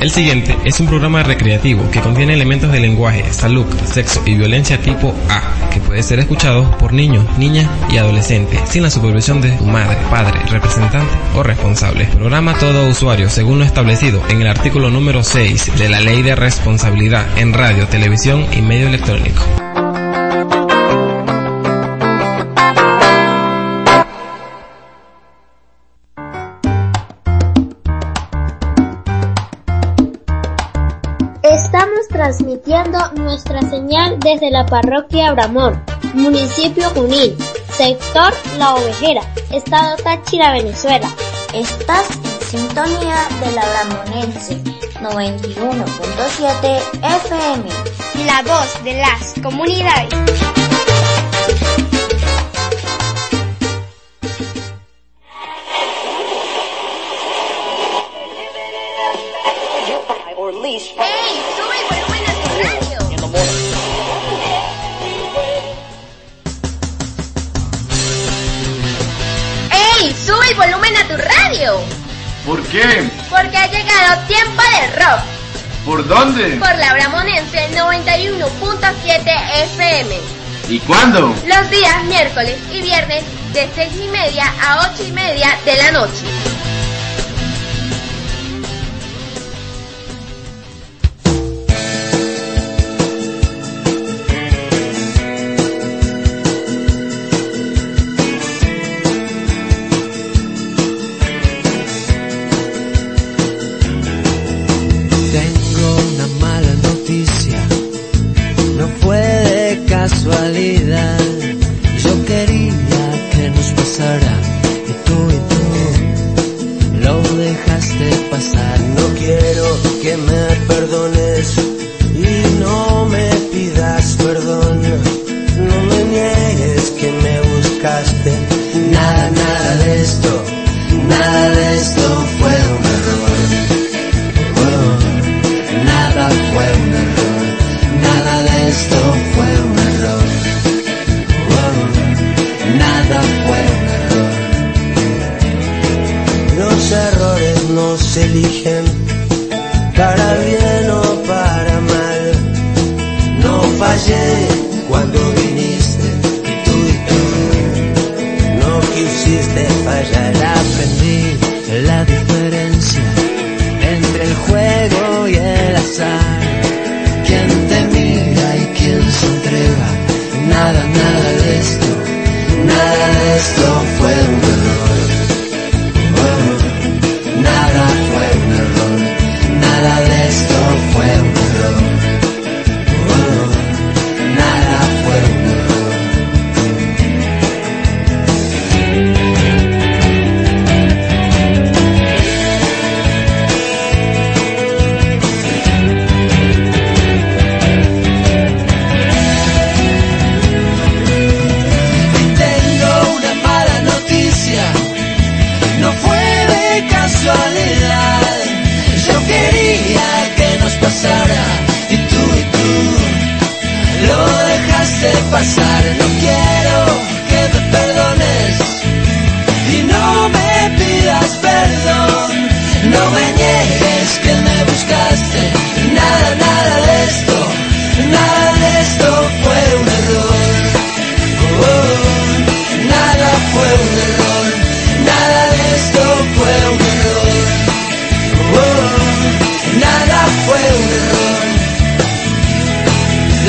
El siguiente es un programa recreativo que contiene elementos de lenguaje, salud, sexo y violencia tipo A, que puede ser escuchado por niños, niñas y adolescentes, sin la supervisión de su madre, padre, representante o responsable. Programa todo usuario según lo establecido en el artículo número 6 de la Ley de Responsabilidad en Radio, Televisión y Medio Electrónico. Nuestra señal desde la parroquia Abramón, municipio Junín, sector La Ovejera, estado Táchira, Venezuela. Estás en sintonía de la Abramonense 91.7 FM. La voz de las comunidades. ¡Ey! ¡Sube ¿Por qué? Porque ha llegado tiempo del rock. ¿Por dónde? Por la Bramonense 91.7 FM. ¿Y cuándo? Los días miércoles y viernes de 6 y media a 8 y media de la noche.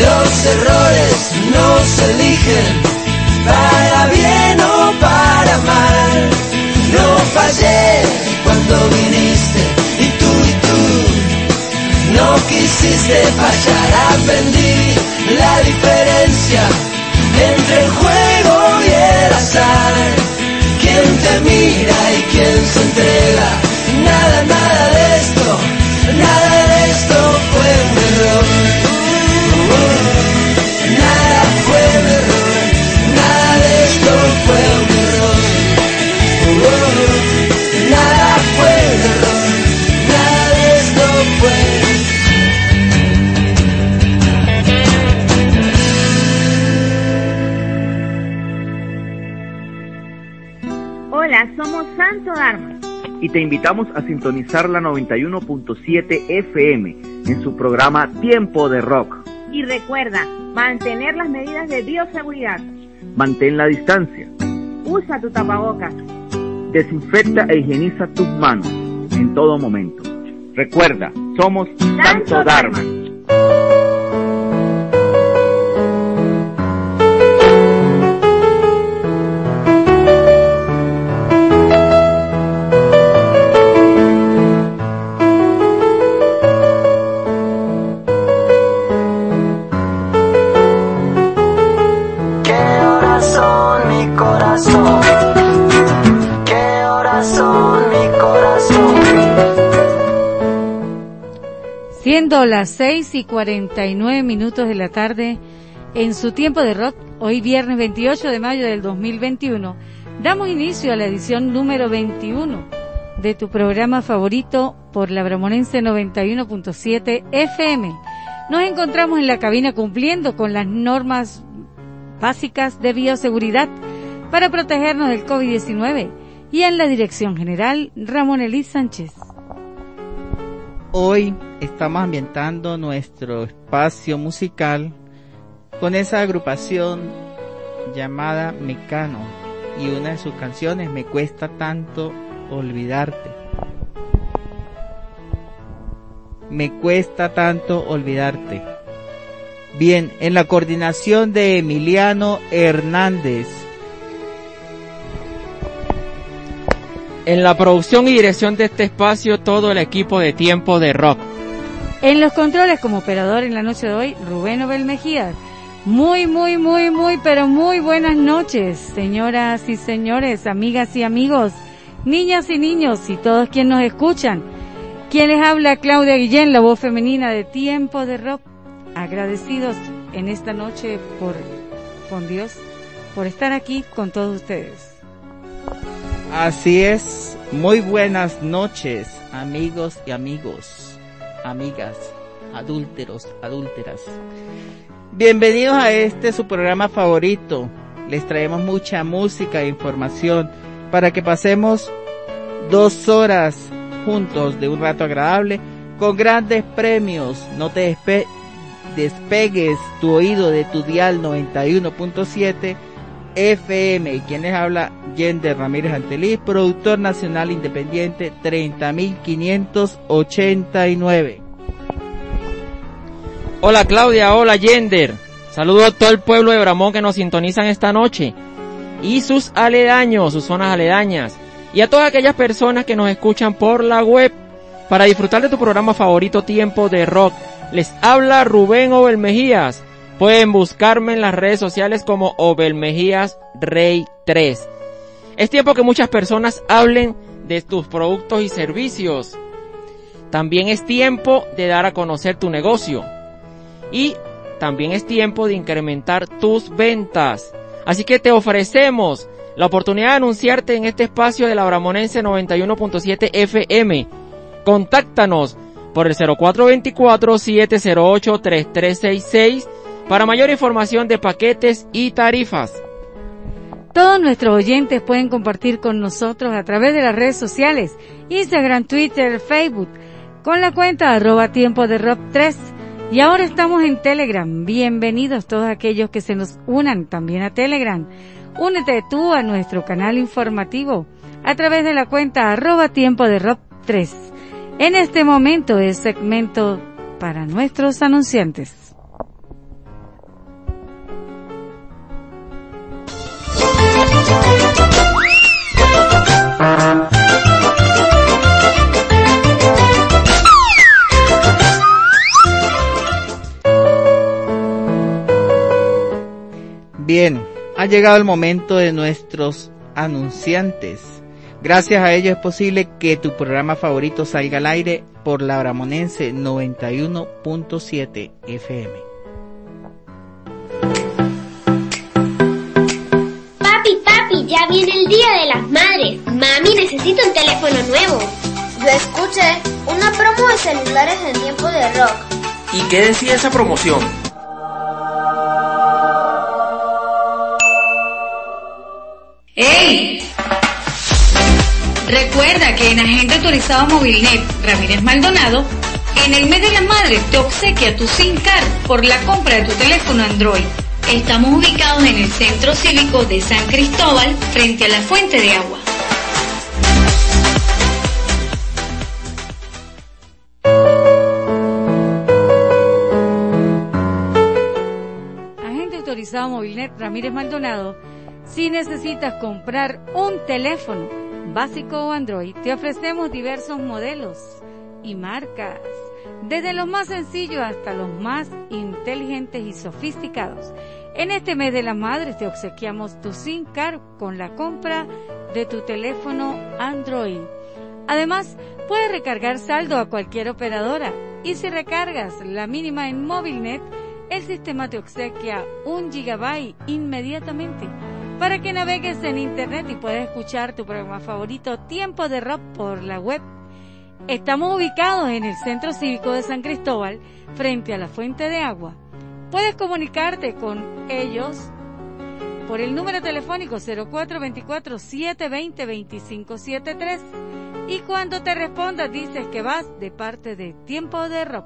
Los errores no se eligen para bien o para mal. No fallé cuando viniste y tú y tú no quisiste fallar. Aprendí la diferencia entre el juego y el azar. Quien te mira y quien se entrega. Te invitamos a sintonizar la 91.7 FM en su programa Tiempo de Rock. Y recuerda, mantener las medidas de bioseguridad. Mantén la distancia. Usa tu tapabocas. Desinfecta e higieniza tus manos en todo momento. Recuerda, somos Santo Dharma. Siendo las 6 y 49 minutos de la tarde, en su tiempo de rock, hoy viernes 28 de mayo del 2021, damos inicio a la edición número 21 de tu programa favorito por la Bramonense 91.7 FM. Nos encontramos en la cabina cumpliendo con las normas básicas de bioseguridad para protegernos del COVID-19 y en la dirección general Ramón Elis Sánchez. Hoy estamos ambientando nuestro espacio musical con esa agrupación llamada Mecano y una de sus canciones Me cuesta tanto olvidarte. Me cuesta tanto olvidarte. Bien, en la coordinación de Emiliano Hernández. En la producción y dirección de este espacio, todo el equipo de Tiempo de Rock. En los controles como operador en la noche de hoy, Rubén Obel Mejía. Muy, muy, muy, muy, pero muy buenas noches, señoras y señores, amigas y amigos, niñas y niños y todos quienes nos escuchan. Quien les habla, Claudia Guillén, la voz femenina de Tiempo de Rock. Agradecidos en esta noche por, con Dios, por estar aquí con todos ustedes. Así es, muy buenas noches, amigos y amigos, amigas, adúlteros, adúlteras. Bienvenidos a este su programa favorito. Les traemos mucha música e información para que pasemos dos horas juntos de un rato agradable con grandes premios. No te despegues tu oído de tu dial 91.7 FM. Quien les habla, Yender Ramírez Anteliz, productor nacional independiente 30.589. Hola Claudia, hola Yender. Saludo a todo el pueblo de Bramón que nos sintonizan esta noche. Y sus aledaños, sus zonas aledañas. Y a todas aquellas personas que nos escuchan por la web. Para disfrutar de tu programa favorito Tiempo de Rock. Les habla Rubén Obel Mejías Pueden buscarme en las redes sociales como Obel Mejías Rey 3. Es tiempo que muchas personas hablen de tus productos y servicios. También es tiempo de dar a conocer tu negocio. Y también es tiempo de incrementar tus ventas. Así que te ofrecemos la oportunidad de anunciarte en este espacio de la Bramonense 91.7 FM. Contáctanos por el 0424-708-3366 para mayor información de paquetes y tarifas. Todos nuestros oyentes pueden compartir con nosotros a través de las redes sociales, Instagram, Twitter, Facebook, con la cuenta arroba tiempo de rock 3. Y ahora estamos en Telegram. Bienvenidos todos aquellos que se nos unan también a Telegram. Únete tú a nuestro canal informativo a través de la cuenta arroba tiempo de rock 3. En este momento es segmento para nuestros anunciantes. Bien, ha llegado el momento de nuestros anunciantes. Gracias a ellos es posible que tu programa favorito salga al aire por la Bramonense 91.7 FM. Ya viene el Día de las Madres. Mami, necesito un teléfono nuevo. Yo escuché una promo de celulares en tiempo de rock. ¿Y qué decía esa promoción? ¡Ey! Recuerda que en Agente Autorizado Movilnet Ramírez Maldonado, en el mes de la madre te obsequia tu SIM card por la compra de tu teléfono Android. Estamos ubicados en el Centro Cívico de San Cristóbal, frente a la Fuente de Agua. Agente autorizado Movilnet Ramírez Maldonado, si necesitas comprar un teléfono básico o Android, te ofrecemos diversos modelos y marcas, desde los más sencillos hasta los más inteligentes y sofisticados. En este mes de las madres te obsequiamos tu SIM card con la compra de tu teléfono Android. Además, puedes recargar saldo a cualquier operadora y si recargas la mínima en MobileNet, el sistema te obsequia un gigabyte inmediatamente para que navegues en internet y puedas escuchar tu programa favorito Tiempo de Rock por la web. Estamos ubicados en el Centro Cívico de San Cristóbal, frente a la Fuente de Agua. Puedes comunicarte con ellos por el número telefónico 0424-720-2573 y cuando te respondas dices que vas de parte de Tiempo de Rock.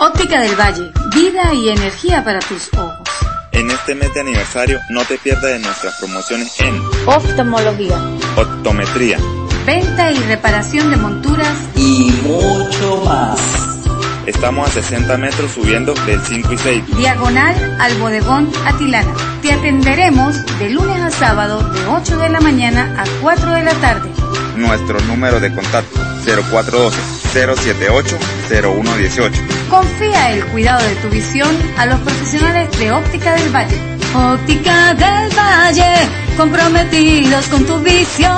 Óptica del Valle, vida y energía para tus ojos. En este mes de aniversario no te pierdas de nuestras promociones en Oftalmología, optometría, venta y reparación de monturas y mucho más. Estamos a 60 metros subiendo del 5 y 6. diagonal al bodegón Atilana. Te atenderemos de lunes a sábado de 8 de la mañana a 4 de la tarde. Nuestro número de contacto 0412-078-0118. Confía el cuidado de tu visión a los profesionales de Óptica del Valle. Óptica del Valle, comprometidos con tu visión.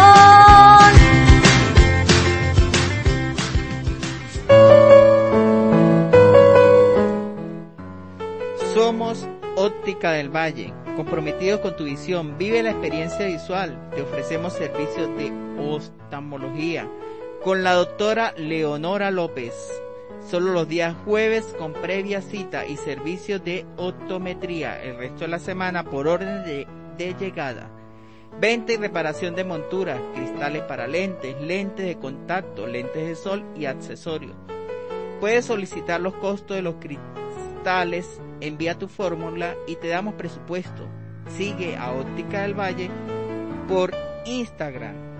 Somos Óptica del Valle, comprometidos con tu visión. Vive la experiencia visual. Te ofrecemos servicios de oftalmología con la doctora Leonora López. Solo los días jueves con previa cita y servicios de optometría. El resto de la semana por orden de, de llegada. Venta y reparación de monturas, cristales para lentes, lentes de contacto, lentes de sol y accesorios. Puedes solicitar los costos de los cristales, envía tu fórmula y te damos presupuesto. Sigue a Óptica del Valle por Instagram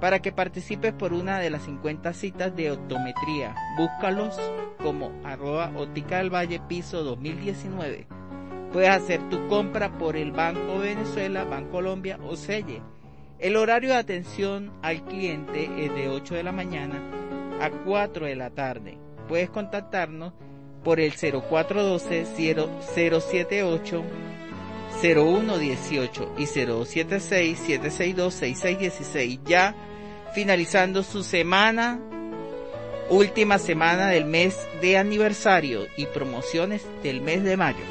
para que participes por una de las 50 citas de optometría. Búscalos como arroba óptica del valle piso 2019. Puedes hacer tu compra por el Banco Venezuela, Banco Colombia o Selle. El horario de atención al cliente es de 8 de la mañana a 4 de la tarde. Puedes contactarnos por el 0412 078 0118 y 076 762 6616 ya finalizando su semana, última semana del mes de aniversario y promociones del mes de mayo.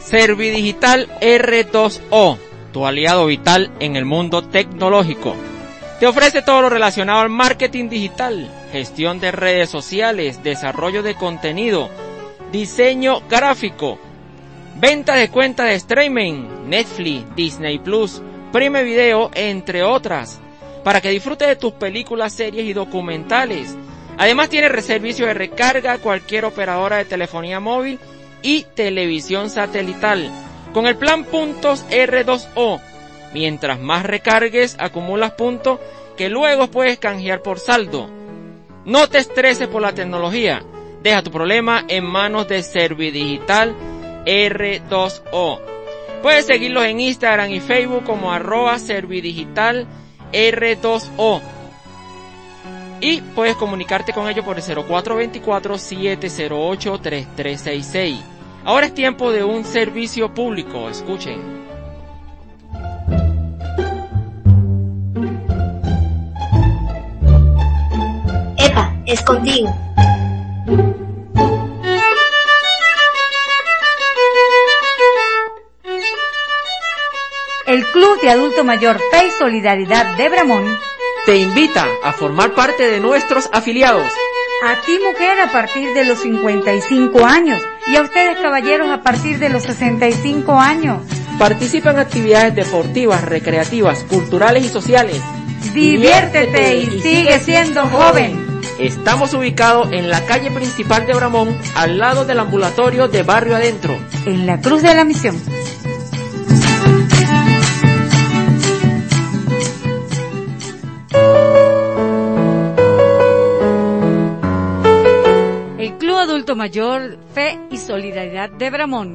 Servidigital R2O, tu aliado vital en el mundo tecnológico. Te ofrece todo lo relacionado al marketing digital, gestión de redes sociales, desarrollo de contenido, diseño gráfico, venta de cuentas de streaming, Netflix, Disney Plus, Prime Video, entre otras, para que disfrutes de tus películas, series y documentales. Además tiene servicio de recarga cualquier operadora de telefonía móvil y televisión satelital con el plan puntos R2O. Mientras más recargues, acumulas puntos que luego puedes canjear por saldo. No te estreses por la tecnología. Deja tu problema en manos de Servidigital R2O. Puedes seguirlos en Instagram y Facebook como arroba servidigital R2O. Y puedes comunicarte con ellos por el 0424-708-3366. Ahora es tiempo de un servicio público. Escuchen. Epa, es contigo. El Club de Adulto Mayor Fe y Solidaridad de Bramón te invita a formar parte de nuestros afiliados. A ti mujer a partir de los 55 años Y a ustedes, caballeros, a partir de los 65 años. Participa en actividades deportivas, recreativas, culturales y sociales. Diviértete y sigue siendo joven. Estamos ubicados en la calle principal de Bramón, al lado del ambulatorio de Barrio Adentro. En la Cruz de la Misión. El Club Adulto Mayor Fe y Solidaridad de Bramón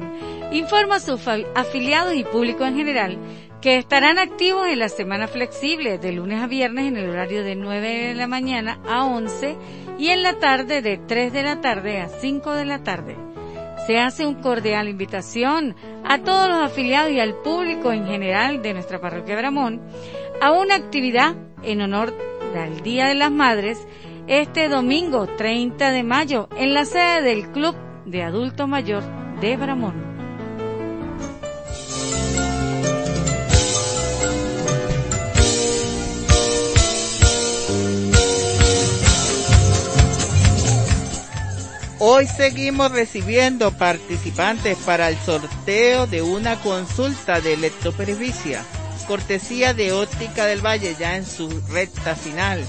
informa a sus afiliados y público en general que estarán activos en la semana flexible de lunes a viernes en el horario de 9 de la mañana a 11 y en la tarde de 3 de la tarde a 5 de la tarde. Se hace un cordial invitación a todos los afiliados y al público en general de nuestra parroquia Bramón a una actividad en honor del Día de las Madres este domingo 30 de mayo en la sede del Club de Adulto Mayor de Bramón. Hoy seguimos recibiendo participantes para el sorteo de una consulta de electropervicia, cortesía de Óptica del Valle ya en su recta final,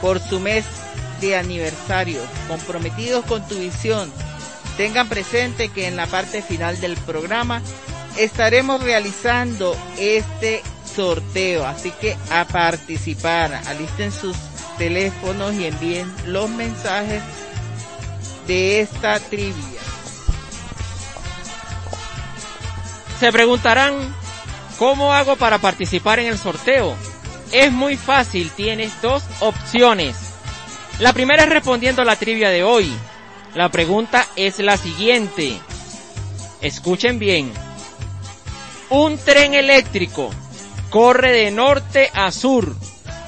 por su mes de aniversario, comprometidos con tu visión. Tengan presente que en la parte final del programa estaremos realizando este sorteo, así que a participar, alisten sus teléfonos y envíen los mensajes de esta trivia. Se preguntarán, ¿cómo hago para participar en el sorteo? Es muy fácil, tienes dos opciones. La primera es respondiendo a la trivia de hoy. La pregunta es la siguiente. Escuchen bien. Un tren eléctrico corre de norte a sur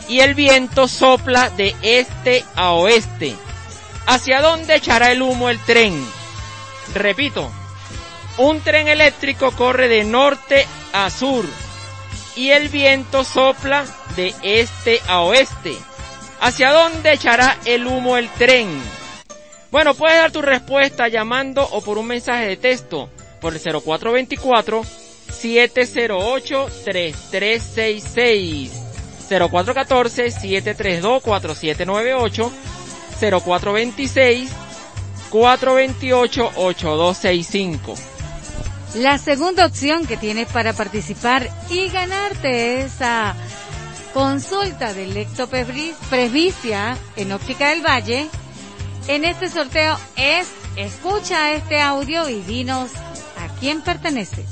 y el viento sopla de este a oeste ¿Hacia dónde echará el humo el tren? Repito, un tren eléctrico corre de norte a sur y el viento sopla de este a oeste. ¿Hacia dónde echará el humo el tren? Bueno, puedes dar tu respuesta llamando o por un mensaje de texto por el 0424 708 3366 0414 732 4798 0426 428 8265. La segunda opción que tienes para participar y ganarte esa consulta de lectopresbicia en Óptica del Valle en este sorteo es escucha este audio y dinos a quién pertenece.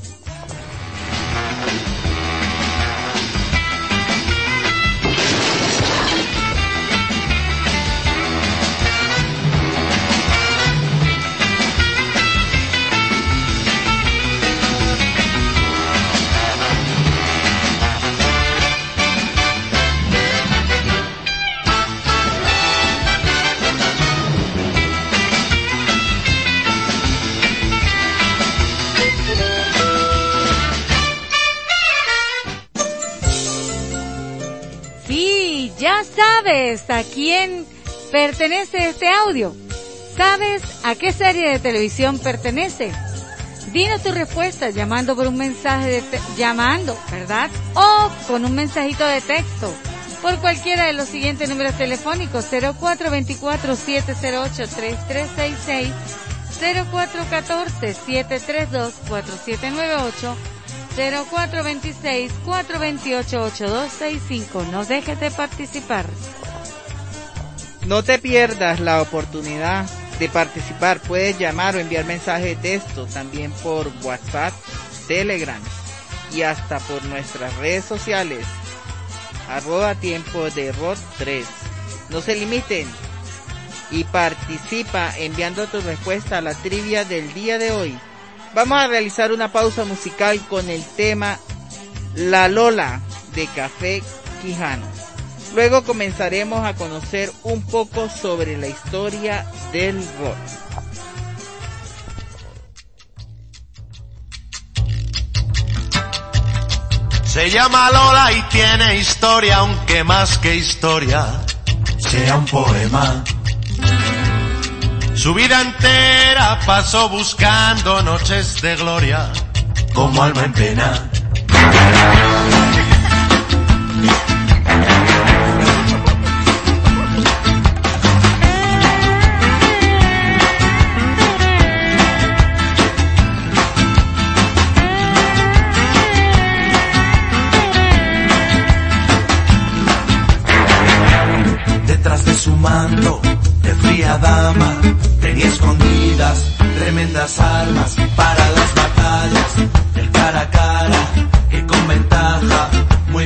Sabes a quién pertenece este audio? ¿Sabes a qué serie de televisión pertenece? Dinos tu respuesta llamando por un mensaje de llamando, ¿verdad? O con un mensajito de texto por cualquiera de los siguientes números telefónicos 0424-708-3366, 0414-732-4798, 0426-428-8265. No dejes de participar. No te pierdas la oportunidad de participar. Puedes llamar o enviar mensaje de texto también por WhatsApp, Telegram y hasta por nuestras redes sociales. Arroba tiempo de ROT 3. No se limiten y participa enviando tu respuesta a la trivia del día de hoy. Vamos a realizar una pausa musical con el tema La Lola de Café Quijano. Luego comenzaremos a conocer un poco sobre la historia del rock. Se llama Lola y tiene historia, aunque más que historia sea un poema. Su vida entera pasó buscando noches de gloria como alma en pena. Detrás de su manto fría dama tenía escondidas tremendas armas para las batallas, el cara a cara que con ventaja muy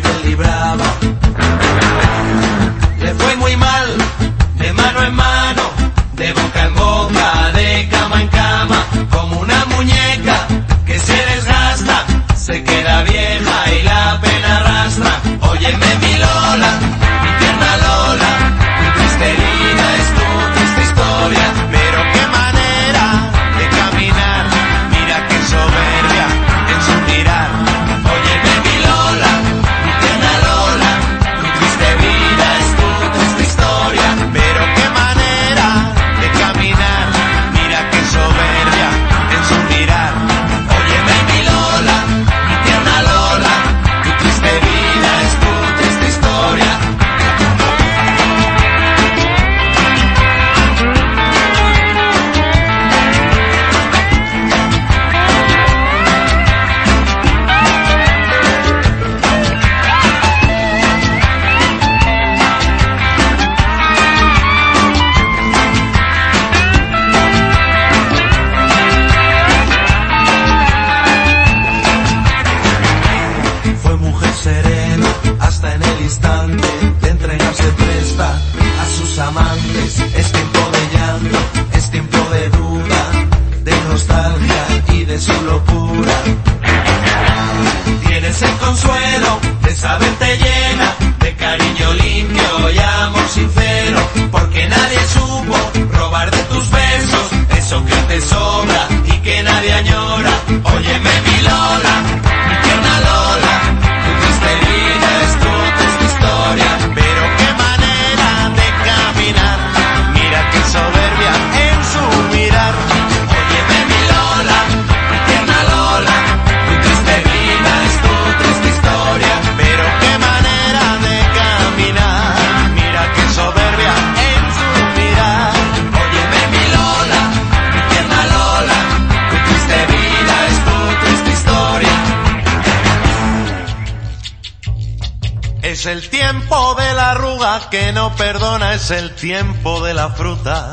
tiempo de la fruta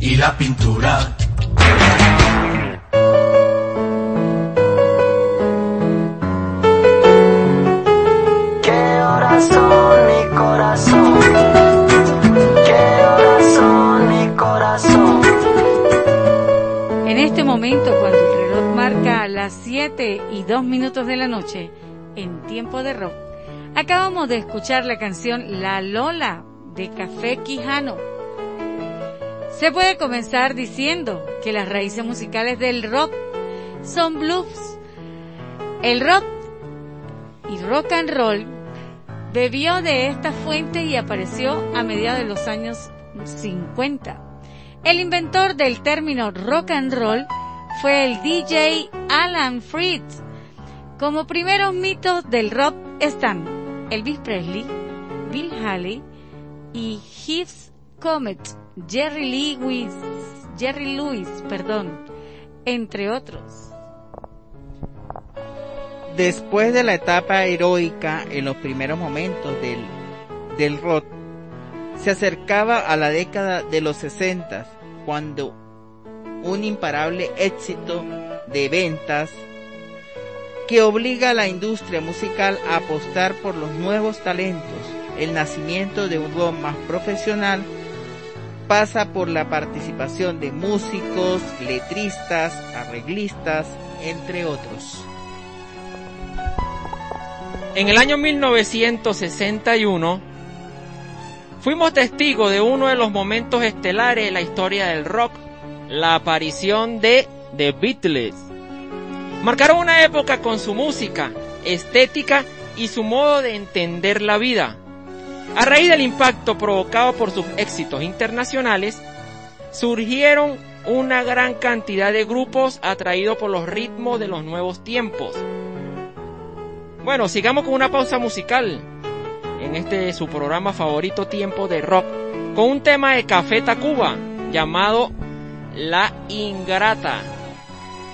y la pintura. ¿Qué horas son mi corazón? ¿Qué horas son mi corazón? En este momento, cuando el reloj marca las 7 y 2 minutos de la noche, en tiempo de rock, acabamos de escuchar la canción La Lola de Café Quijano. Se puede comenzar diciendo que las raíces musicales del rock son blues. El rock y rock and roll bebió de esta fuente y apareció a mediados de los años 50. El inventor del término rock and roll fue el DJ Alan Freed. Como primeros mitos del rock están Elvis Presley, Bill Haley y Heath Comet, Jerry Lewis, Jerry Lewis, perdón, entre otros. Después de la etapa heroica en los primeros momentos del, del rock, se acercaba a la década de los 60 cuando un imparable éxito de ventas que obliga a la industria musical a apostar por los nuevos talentos, el nacimiento de un rock más profesional pasa por la participación de músicos, letristas, arreglistas, entre otros. En el año 1961 fuimos testigos de uno de los momentos estelares de la historia del rock, la aparición de The Beatles. Marcaron una época con su música, estética y su modo de entender la vida. A raíz del impacto provocado por sus éxitos internacionales, surgieron una gran cantidad de grupos atraídos por los ritmos de los nuevos tiempos. Bueno, sigamos con una pausa musical en este su programa favorito Tiempo de Rock, con un tema de Café Tacuba llamado La Ingrata.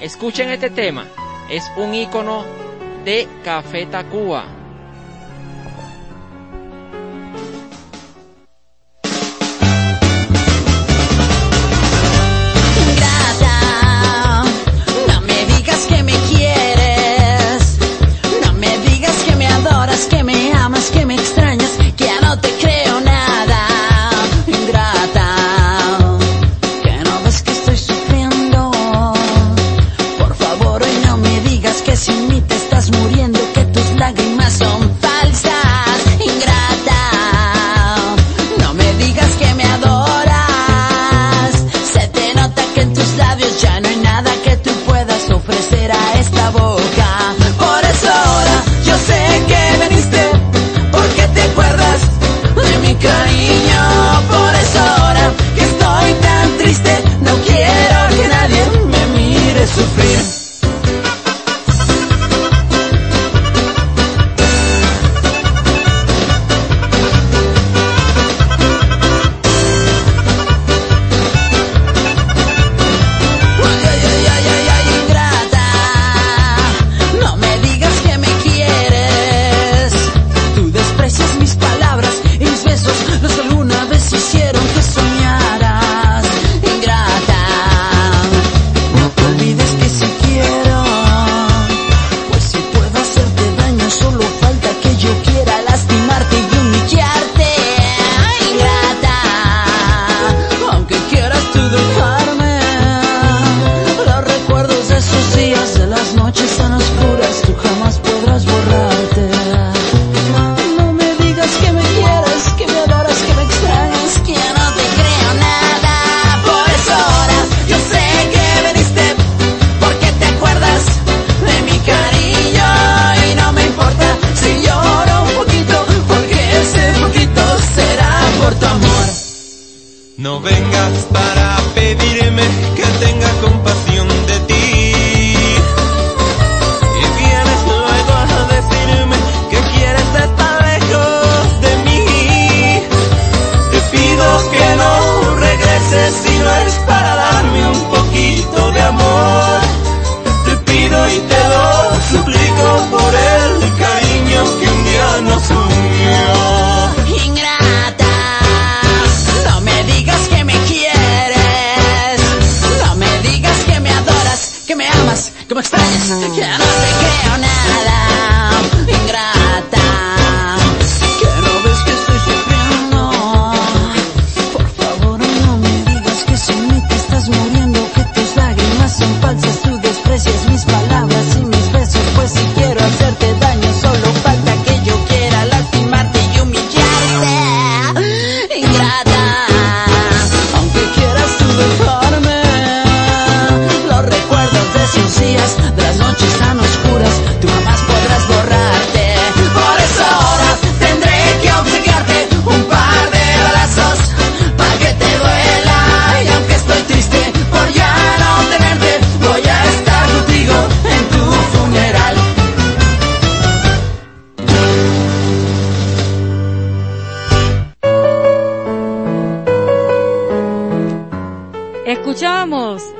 Escuchen este tema, es un icono de Café Tacuba.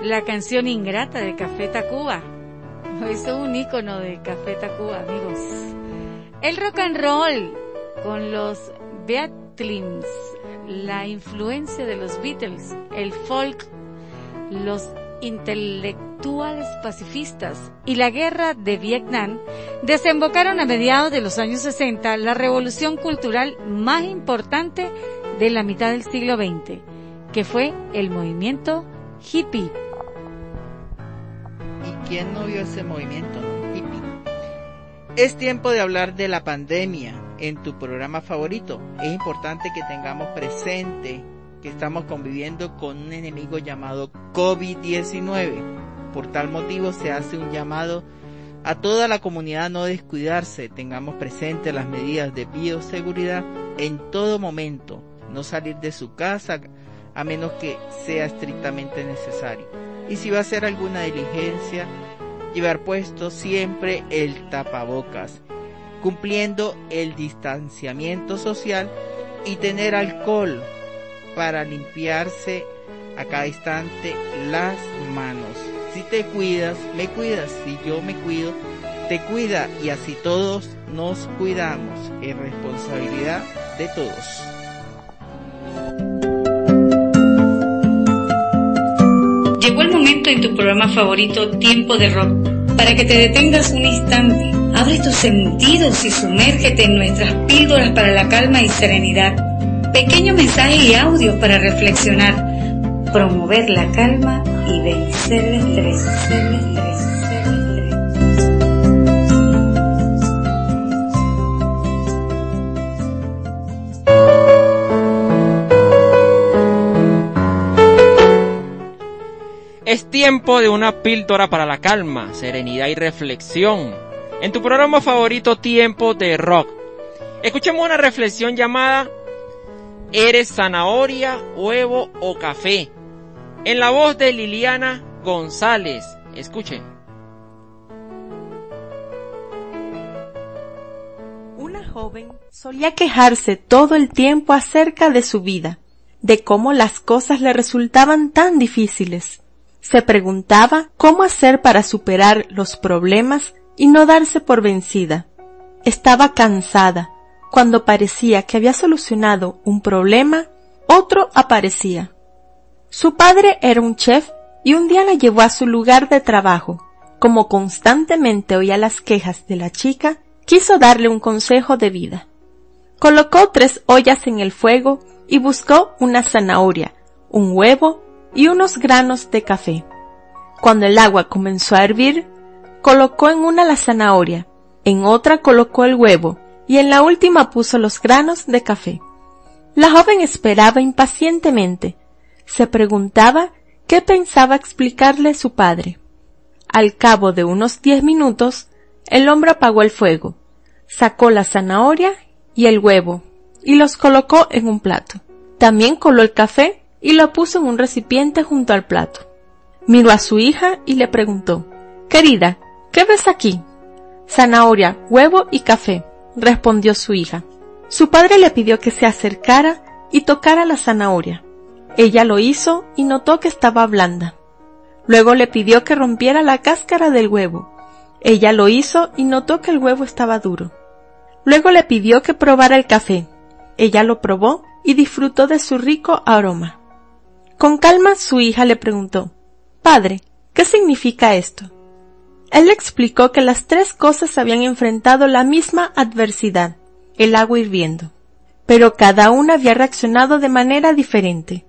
la canción Ingrata de Café Tacuba. Es un icono de Café Tacuba, amigos. El rock and roll con los Beatlins, la influencia de los Beatles, el folk, los intelectuales pacifistas y la guerra de Vietnam desembocaron a mediados de los años 60 la revolución cultural más importante de la mitad del siglo XX, que fue el movimiento hippie. ¿Quién no vio ese movimiento? Es tiempo de hablar de la pandemia en tu programa favorito. Es importante que tengamos presente que estamos conviviendo con un enemigo llamado COVID-19. Por tal motivo se hace un llamado a toda la comunidad a no descuidarse, tengamos presente las medidas de bioseguridad en todo momento, no salir de su casa a menos que sea estrictamente necesario. Y si va a hacer alguna diligencia, llevar puesto siempre el tapabocas, cumpliendo el distanciamiento social y tener alcohol para limpiarse a cada instante las manos. Si te cuidas, me cuidas. Si yo me cuido, te cuida. Y así todos nos cuidamos. Es responsabilidad de todos. En tu programa favorito, Tiempo de Rock, para que te detengas un instante, abre tus sentidos y sumérgete en nuestras píldoras para la calma y serenidad. Pequeños mensajes y audios para reflexionar, promover la calma y vencer el estrés. Es tiempo de una píldora para la calma, serenidad y reflexión. En tu programa favorito Tiempo de Rock. Escuchemos una reflexión llamada ¿Eres zanahoria, huevo o café? En la voz de Liliana González. Escuchen. Una joven solía quejarse todo el tiempo acerca de su vida, de cómo las cosas le resultaban tan difíciles se preguntaba cómo hacer para superar los problemas y no darse por vencida. Estaba cansada. Cuando parecía que había solucionado un problema, otro aparecía. Su padre era un chef y un día la llevó a su lugar de trabajo. Como constantemente oía las quejas de la chica, quiso darle un consejo de vida. Colocó tres ollas en el fuego y buscó una zanahoria, un huevo y unos granos de café. Cuando el agua comenzó a hervir, colocó en una la zanahoria, en otra colocó el huevo y en la última puso los granos de café. La joven esperaba impacientemente. Se preguntaba qué pensaba explicarle su padre. Al cabo de unos diez minutos, el hombre apagó el fuego, sacó la zanahoria y el huevo y los colocó en un plato. También coló el café y lo puso en un recipiente junto al plato. Miró a su hija y le preguntó, Querida, ¿qué ves aquí? Zanahoria, huevo y café, respondió su hija. Su padre le pidió que se acercara y tocara la zanahoria. Ella lo hizo y notó que estaba blanda. Luego le pidió que rompiera la cáscara del huevo. Ella lo hizo y notó que el huevo estaba duro. Luego le pidió que probara el café. Ella lo probó y disfrutó de su rico aroma. Con calma su hija le preguntó Padre, ¿qué significa esto? Él explicó que las tres cosas habían enfrentado la misma adversidad, el agua hirviendo, pero cada una había reaccionado de manera diferente.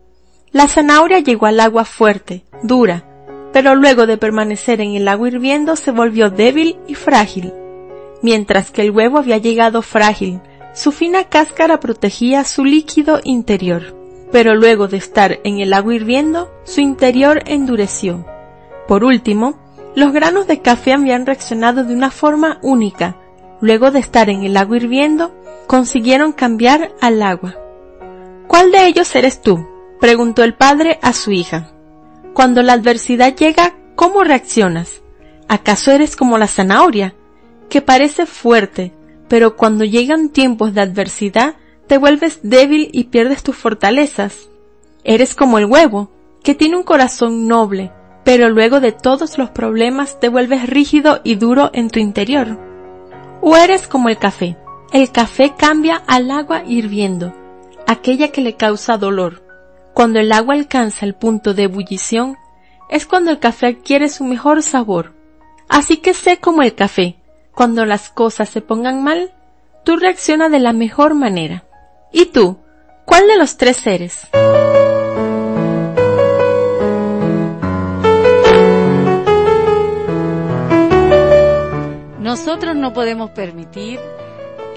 La zanahoria llegó al agua fuerte, dura, pero luego de permanecer en el agua hirviendo se volvió débil y frágil, mientras que el huevo había llegado frágil, su fina cáscara protegía su líquido interior pero luego de estar en el agua hirviendo, su interior endureció. Por último, los granos de café habían reaccionado de una forma única. Luego de estar en el agua hirviendo, consiguieron cambiar al agua. ¿Cuál de ellos eres tú? preguntó el padre a su hija. Cuando la adversidad llega, ¿cómo reaccionas? ¿Acaso eres como la zanahoria, que parece fuerte, pero cuando llegan tiempos de adversidad te vuelves débil y pierdes tus fortalezas. Eres como el huevo, que tiene un corazón noble, pero luego de todos los problemas te vuelves rígido y duro en tu interior. O eres como el café. El café cambia al agua hirviendo, aquella que le causa dolor. Cuando el agua alcanza el punto de ebullición, es cuando el café adquiere su mejor sabor. Así que sé como el café. Cuando las cosas se pongan mal, tú reacciona de la mejor manera. ¿Y tú? ¿Cuál de los tres eres? Nosotros no podemos permitir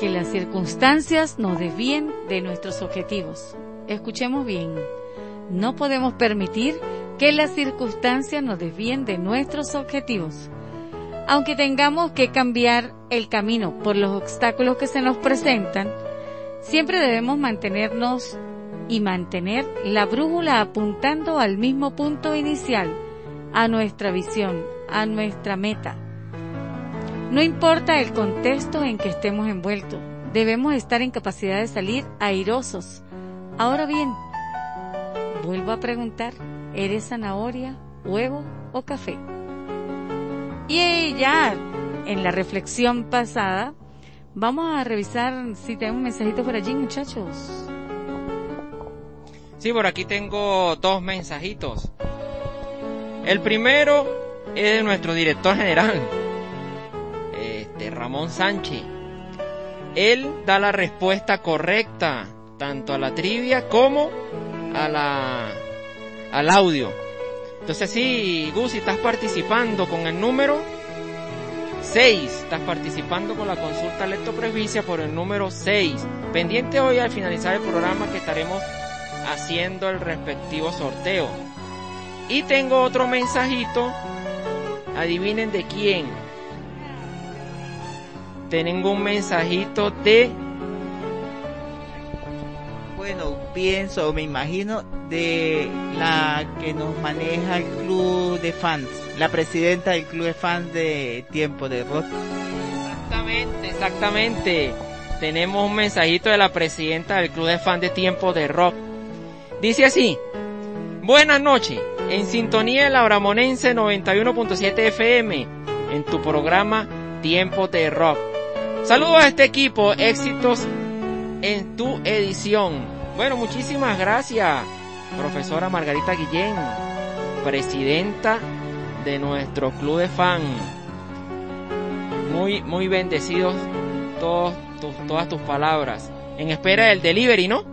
que las circunstancias nos desvíen de nuestros objetivos. Escuchemos bien. No podemos permitir que las circunstancias nos desvíen de nuestros objetivos. Aunque tengamos que cambiar el camino por los obstáculos que se nos presentan, Siempre debemos mantenernos y mantener la brújula apuntando al mismo punto inicial, a nuestra visión, a nuestra meta. No importa el contexto en que estemos envueltos, debemos estar en capacidad de salir airosos. Ahora bien, vuelvo a preguntar, ¿eres zanahoria, huevo o café? Y ya en la reflexión pasada, vamos a revisar si tenemos mensajitos por allí, muchachos. Sí, por aquí tengo dos mensajitos. El primero es de nuestro director general, este Ramón Sánchez. Él da la respuesta correcta tanto a la trivia como a la al audio. Entonces sí, Gus, si estás participando con el número 6, estás participando con la consulta lectopresbicia por el número 6. Pendiente hoy al finalizar el programa que estaremos haciendo el respectivo sorteo. Y tengo otro mensajito. Adivinen de quién. Tengo un mensajito de... Bueno, pienso, me imagino, de la que nos maneja el club de fans, la presidenta del club de fans de Tiempo de Rock. Exactamente, exactamente. Tenemos un mensajito de la presidenta del club de fans de Tiempo de Rock. Dice así, buenas noches, en sintonía de la Bramonense 91.7 FM, en tu programa Tiempo de Rock. Saludos a este equipo, éxitos en tu edición. Bueno, muchísimas gracias, profesora Margarita Guillén, presidenta de nuestro club de fan. Muy, muy bendecidos todos todas tus palabras. En espera del delivery, ¿no?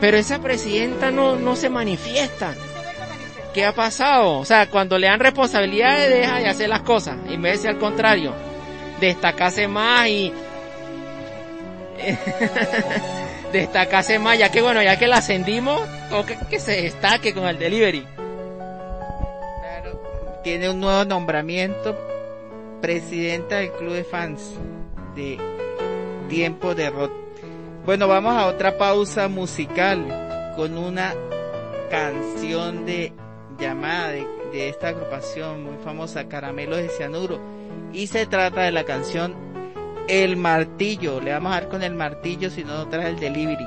Pero esa presidenta no, no se manifiesta. ¿Qué ha pasado? O sea, cuando le dan responsabilidades deja de hacer las cosas. En vez de al contrario, destacarse más y... destacarse más, ya que bueno, ya que la ascendimos, toca que se destaque con el delivery. Tiene un nuevo nombramiento, presidenta del club de fans de Tiempo de Rock. Bueno, vamos a otra pausa musical con una canción de llamada de, esta agrupación muy famosa, Caramelos de Cianuro. Y se trata de la canción El Martillo. Le vamos a dar con el martillo si no trae el delivery.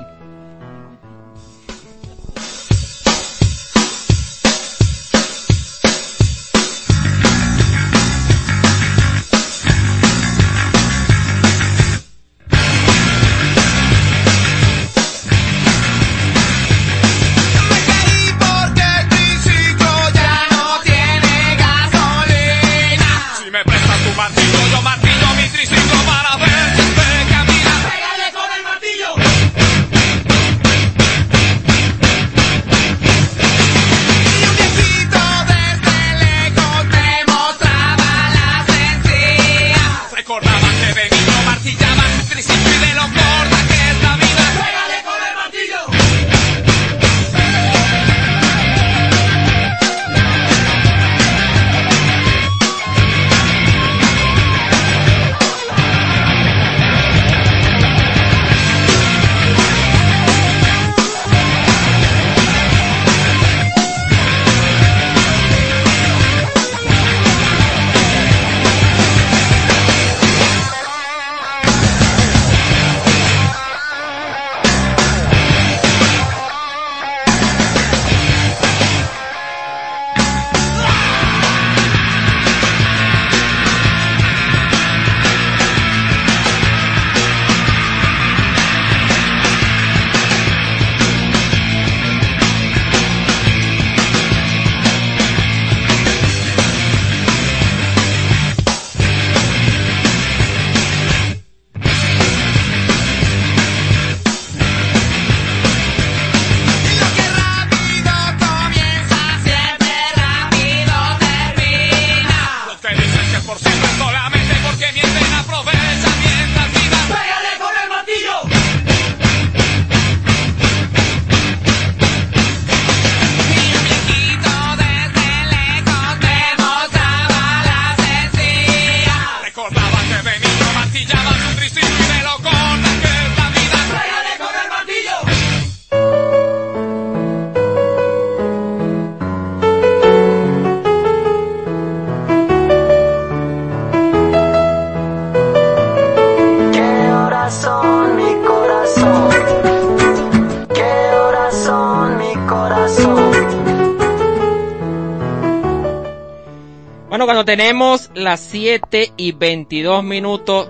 7 y 22 minutos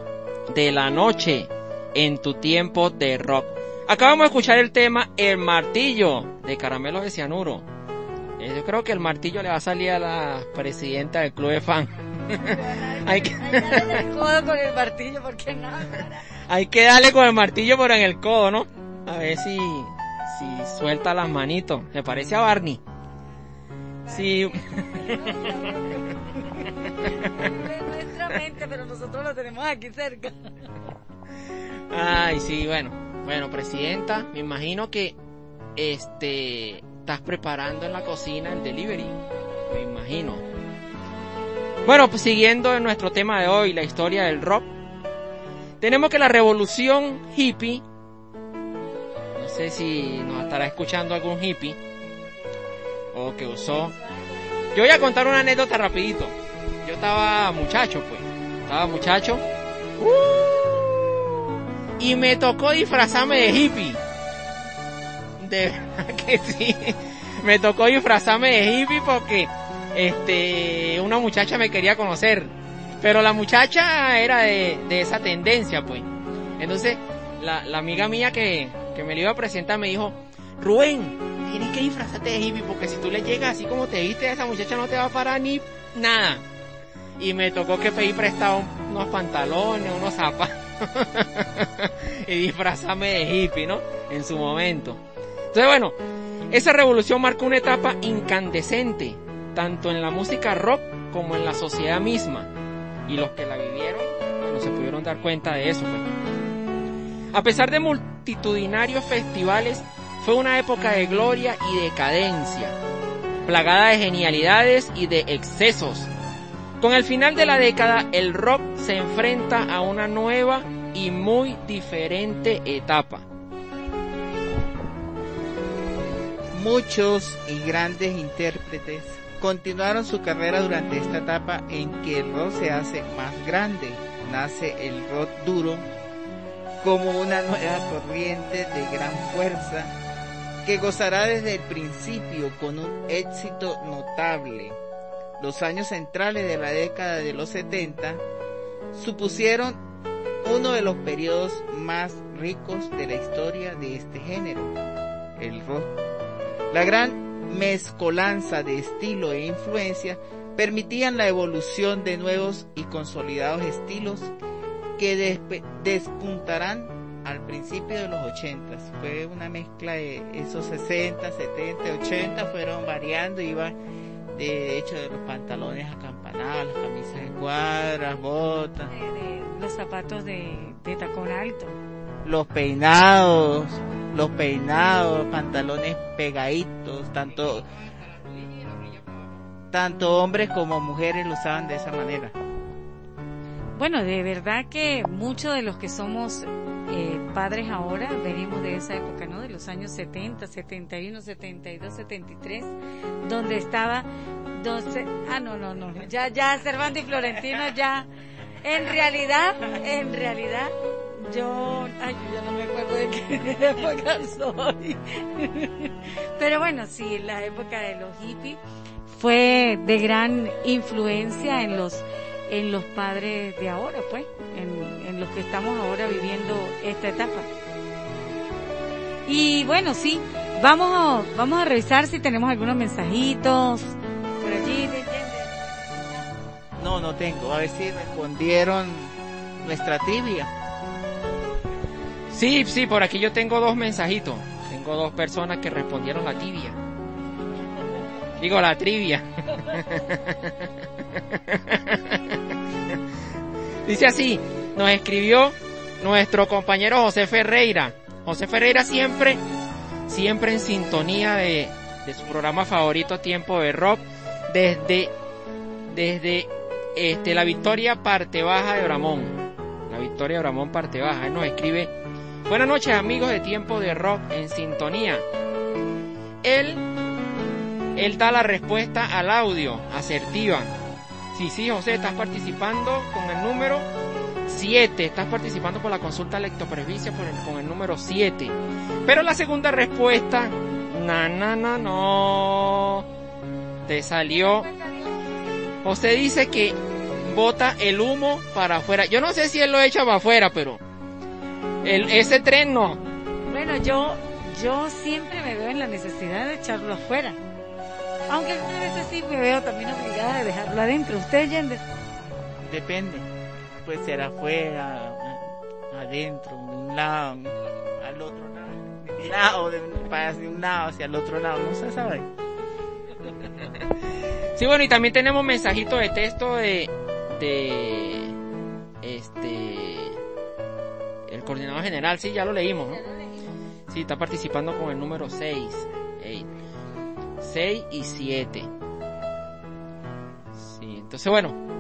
de la noche en tu tiempo de rock. Acabamos de escuchar el tema El Martillo de Caramelo de Cianuro. Eh, Yo creo que el martillo le va a salir a la presidenta del club de fan. hay, que, codo con el martillo, porque no? hay que darle con el martillo por en el codo, ¿no? A ver si, si suelta las manitos. Me parece a Barney. Sí. nuestra mente, pero nosotros lo tenemos aquí cerca. Ay, sí, bueno. Bueno, presidenta, me imagino que este estás preparando en la cocina el delivery. Me imagino. Bueno, pues siguiendo en nuestro tema de hoy, la historia del rock. Tenemos que la revolución hippie, no sé si nos estará escuchando algún hippie, o que usó. Yo voy a contar una anécdota rapidito. Yo estaba muchacho, pues. Estaba muchacho. y me tocó disfrazarme de hippie. De verdad que sí. Me tocó disfrazarme de hippie porque este una muchacha me quería conocer. Pero la muchacha era de, de esa tendencia, pues. Entonces, la, la amiga mía que, que me lo iba a presentar me dijo, Rubén, tienes que disfrazarte de hippie porque si tú le llegas así como te viste a esa muchacha no te va a parar ni nada. Y me tocó que pedir prestado unos pantalones, unos zapatos y disfrazarme de hippie, ¿no? En su momento. Entonces, bueno, esa revolución marcó una etapa incandescente, tanto en la música rock como en la sociedad misma. Y los que la vivieron, bueno, se pudieron dar cuenta de eso. Pues. A pesar de multitudinarios festivales, fue una época de gloria y decadencia, plagada de genialidades y de excesos. Con el final de la década, el rock se enfrenta a una nueva y muy diferente etapa. Muchos y grandes intérpretes continuaron su carrera durante esta etapa en que el rock se hace más grande. Nace el rock duro como una nueva corriente de gran fuerza que gozará desde el principio con un éxito notable. Los años centrales de la década de los 70 supusieron uno de los periodos más ricos de la historia de este género, el rock. La gran mezcolanza de estilo e influencia permitían la evolución de nuevos y consolidados estilos que despuntarán al principio de los 80. Fue una mezcla de esos 60, 70, 80, fueron variando, iban de hecho de los pantalones acampanados, las camisas de cuadras, botas. De, de, los zapatos de, de tacón alto. Los peinados, los peinados, pantalones pegaditos, tanto tanto hombres como mujeres lo usaban de esa manera. Bueno, de verdad que muchos de los que somos eh, padres ahora venimos de esa época, ¿no? De los años 70, 71, 72, 73, donde estaba 12, ah, no, no, no, ya, ya Cervantes y Florentino ya, en realidad, en realidad, yo, ay, yo ya no me acuerdo de qué época soy. Pero bueno, sí, la época de los hippies fue de gran influencia en los en los padres de ahora, pues, en, en, los que estamos ahora viviendo esta etapa. Y bueno, sí, vamos a, vamos a revisar si tenemos algunos mensajitos por allí. No, no tengo. A ver si respondieron nuestra trivia. Sí, sí, por aquí yo tengo dos mensajitos. Tengo dos personas que respondieron la tibia. Digo la trivia. Dice así, nos escribió nuestro compañero José Ferreira. José Ferreira siempre, siempre en sintonía de, de su programa favorito Tiempo de Rock, desde, desde este, la victoria parte baja de Bramón. La victoria de Bramón parte baja. Él nos escribe, buenas noches amigos de Tiempo de Rock en sintonía. Él, él da la respuesta al audio, asertiva. Sí, sí, José, estás participando con el número 7. Estás participando por la consulta lectopresbicia por el, con el número 7. Pero la segunda respuesta, na, na, na, no. Te salió José dice que bota el humo para afuera. Yo no sé si él lo echa para afuera, pero el, ese tren no. Bueno, yo, yo siempre me veo en la necesidad de echarlo afuera. Aunque algunas veces sí me veo también obligada de dejarlo adentro. ¿Usted, Yender? Depende. Puede ser afuera, adentro, de un lado, al otro lado. De un lado, de un, para de un lado hacia el otro lado. No se sabe. Sí, bueno, y también tenemos mensajitos de texto de, de, este, el coordinador general, sí, ya lo leímos, ¿no? Sí, está participando con el número 6, 6 y 7. Sí, entonces bueno,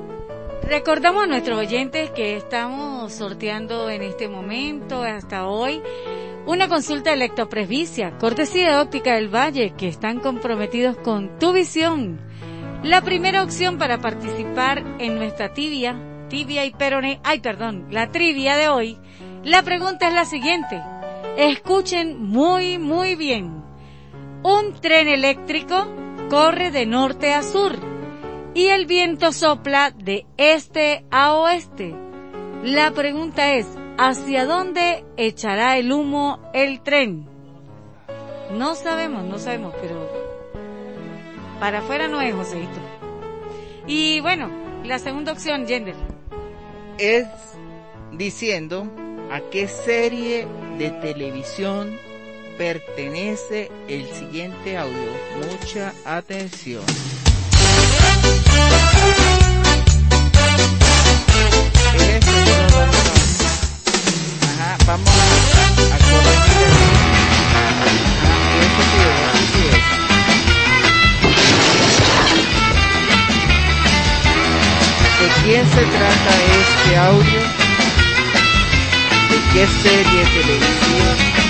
Recordamos a nuestros oyentes que estamos sorteando en este momento, hasta hoy, una consulta de electropresbicia, cortesía de óptica del Valle, que están comprometidos con tu visión. La primera opción para participar en nuestra tibia, tibia y perone, ay perdón, la trivia de hoy, la pregunta es la siguiente. Escuchen muy, muy bien. Un tren eléctrico corre de norte a sur y el viento sopla de este a oeste. La pregunta es, ¿hacia dónde echará el humo el tren? No sabemos, no sabemos, pero para afuera no es, Joséito. Y bueno, la segunda opción, Gender. Es diciendo a qué serie de televisión pertenece el siguiente audio. Mucha atención. Ajá, vamos a, a el- Ajá. ¿De quién se trata este audio? ¿De qué serie televisiva?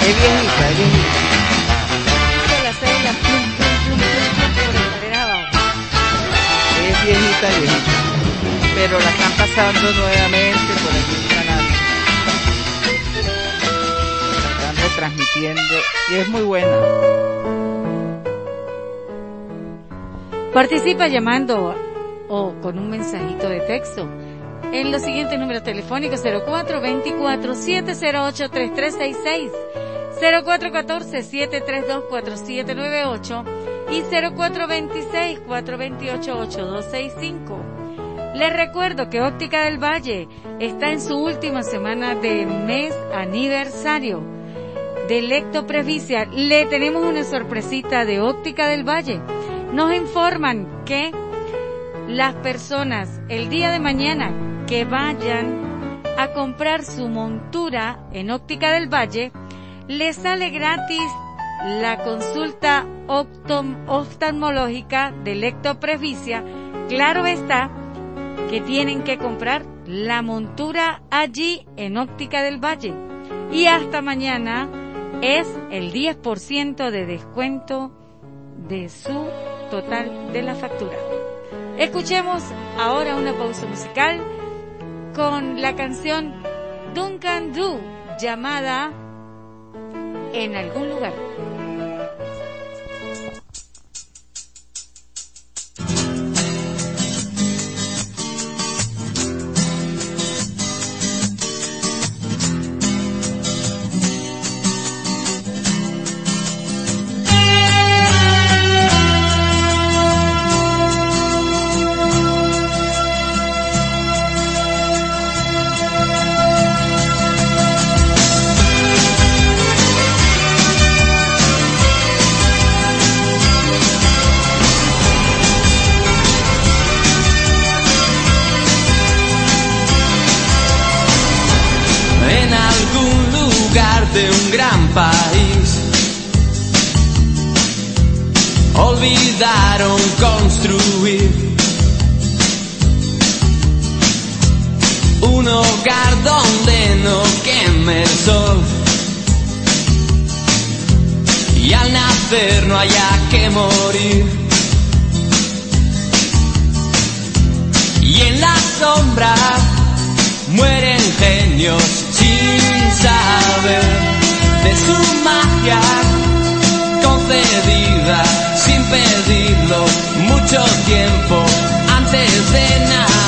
Es viejita, es viejita. De la cédula, plum, plum, plum, plum, plum, por la escalera abajo. Es viejita, viejita. Pero la están pasando nuevamente por aquí en canal. La están retransmitiendo y es muy buena. Participa llamando o con un mensajito de texto en los siguientes números telefónicos 0424-708-3366, 0414-732-4798 y 0426-428-8265. Les recuerdo que Óptica del Valle está en su última semana de mes aniversario de Lectopresbicia. Le tenemos una sorpresita de Óptica del Valle. Nos informan que las personas el día de mañana que vayan a comprar su montura en Óptica del Valle, les sale gratis la consulta oftalmológica de lectopresbicia. Claro está que tienen que comprar la montura allí en Óptica del Valle. Y hasta mañana es el 10% de descuento de su total de la factura. Escuchemos ahora una pausa musical con la canción Duncan Du llamada En algún lugar. Olvidaron construir un hogar donde no queme el sol. Y al nacer no haya que morir. Y en la sombra mueren genios sin saber de su magia concedida sin pedirlo mucho tiempo antes de nada.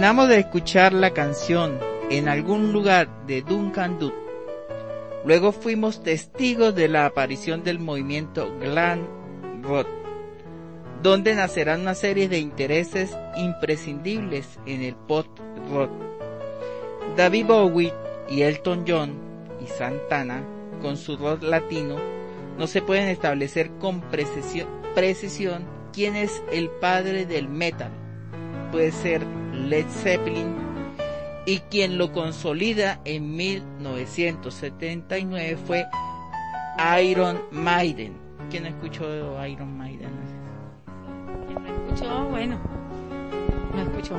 Terminamos de escuchar la canción En algún lugar de Duncan Dutt. Luego fuimos testigos de la aparición del movimiento Glam Rock, donde nacerán una serie de intereses imprescindibles en el pop rock. David Bowie y Elton John y Santana, con su rock latino, no se pueden establecer con precisión, precisión quién es el padre del metal. Puede ser Led Zeppelin y quien lo consolida en 1979 fue Iron Maiden. ¿Quién escuchó Iron Maiden? ¿Quién no escuchó? Bueno, no escuchó.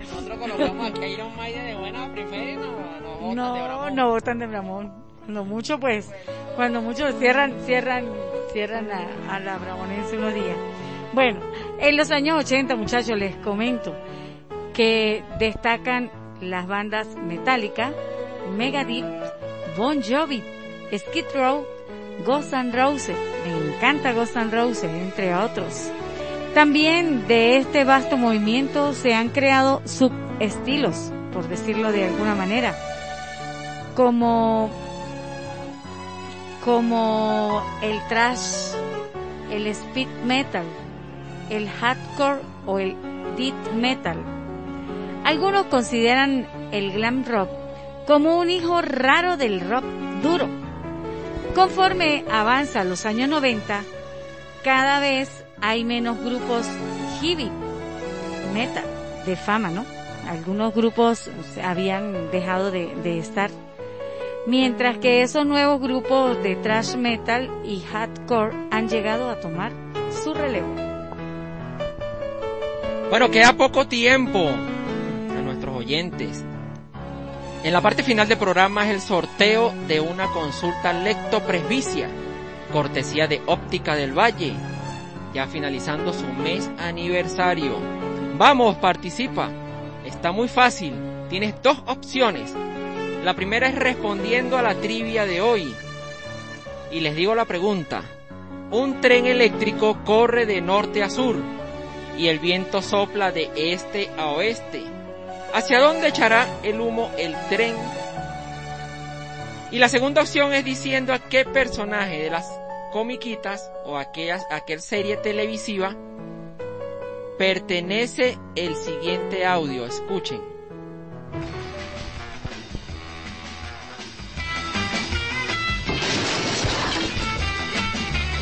Nosotros colocamos aquí a Iron Maiden de buena preferencia, no, no, votan de No, Bramón. no votan de Bramón. Cuando mucho, pues, cuando muchos cierran, cierran, cierran a, a la Bramonense unos días. Bueno, en los años 80, muchachos, les comento que destacan las bandas Metallica, Megadeth, Bon Jovi, Skid Row, Ghost and Roses. Me encanta Ghost and Roses, entre otros. También de este vasto movimiento se han creado subestilos, por decirlo de alguna manera, como como el thrash, el speed metal, el hardcore o el death metal. Algunos consideran el glam rock como un hijo raro del rock duro. Conforme avanza los años 90, cada vez hay menos grupos heavy metal de fama, ¿no? Algunos grupos habían dejado de, de estar. Mientras que esos nuevos grupos de thrash metal y hardcore han llegado a tomar su relevo. Bueno, queda poco tiempo a nuestros oyentes. En la parte final del programa es el sorteo de una consulta lectopresbicia, cortesía de Óptica del Valle, ya finalizando su mes aniversario. Vamos, participa. Está muy fácil. Tienes dos opciones. La primera es respondiendo a la trivia de hoy. Y les digo la pregunta. Un tren eléctrico corre de norte a sur y el viento sopla de este a oeste. ¿Hacia dónde echará el humo el tren? Y la segunda opción es diciendo a qué personaje de las comiquitas o aquellas, aquel serie televisiva pertenece el siguiente audio. Escuchen.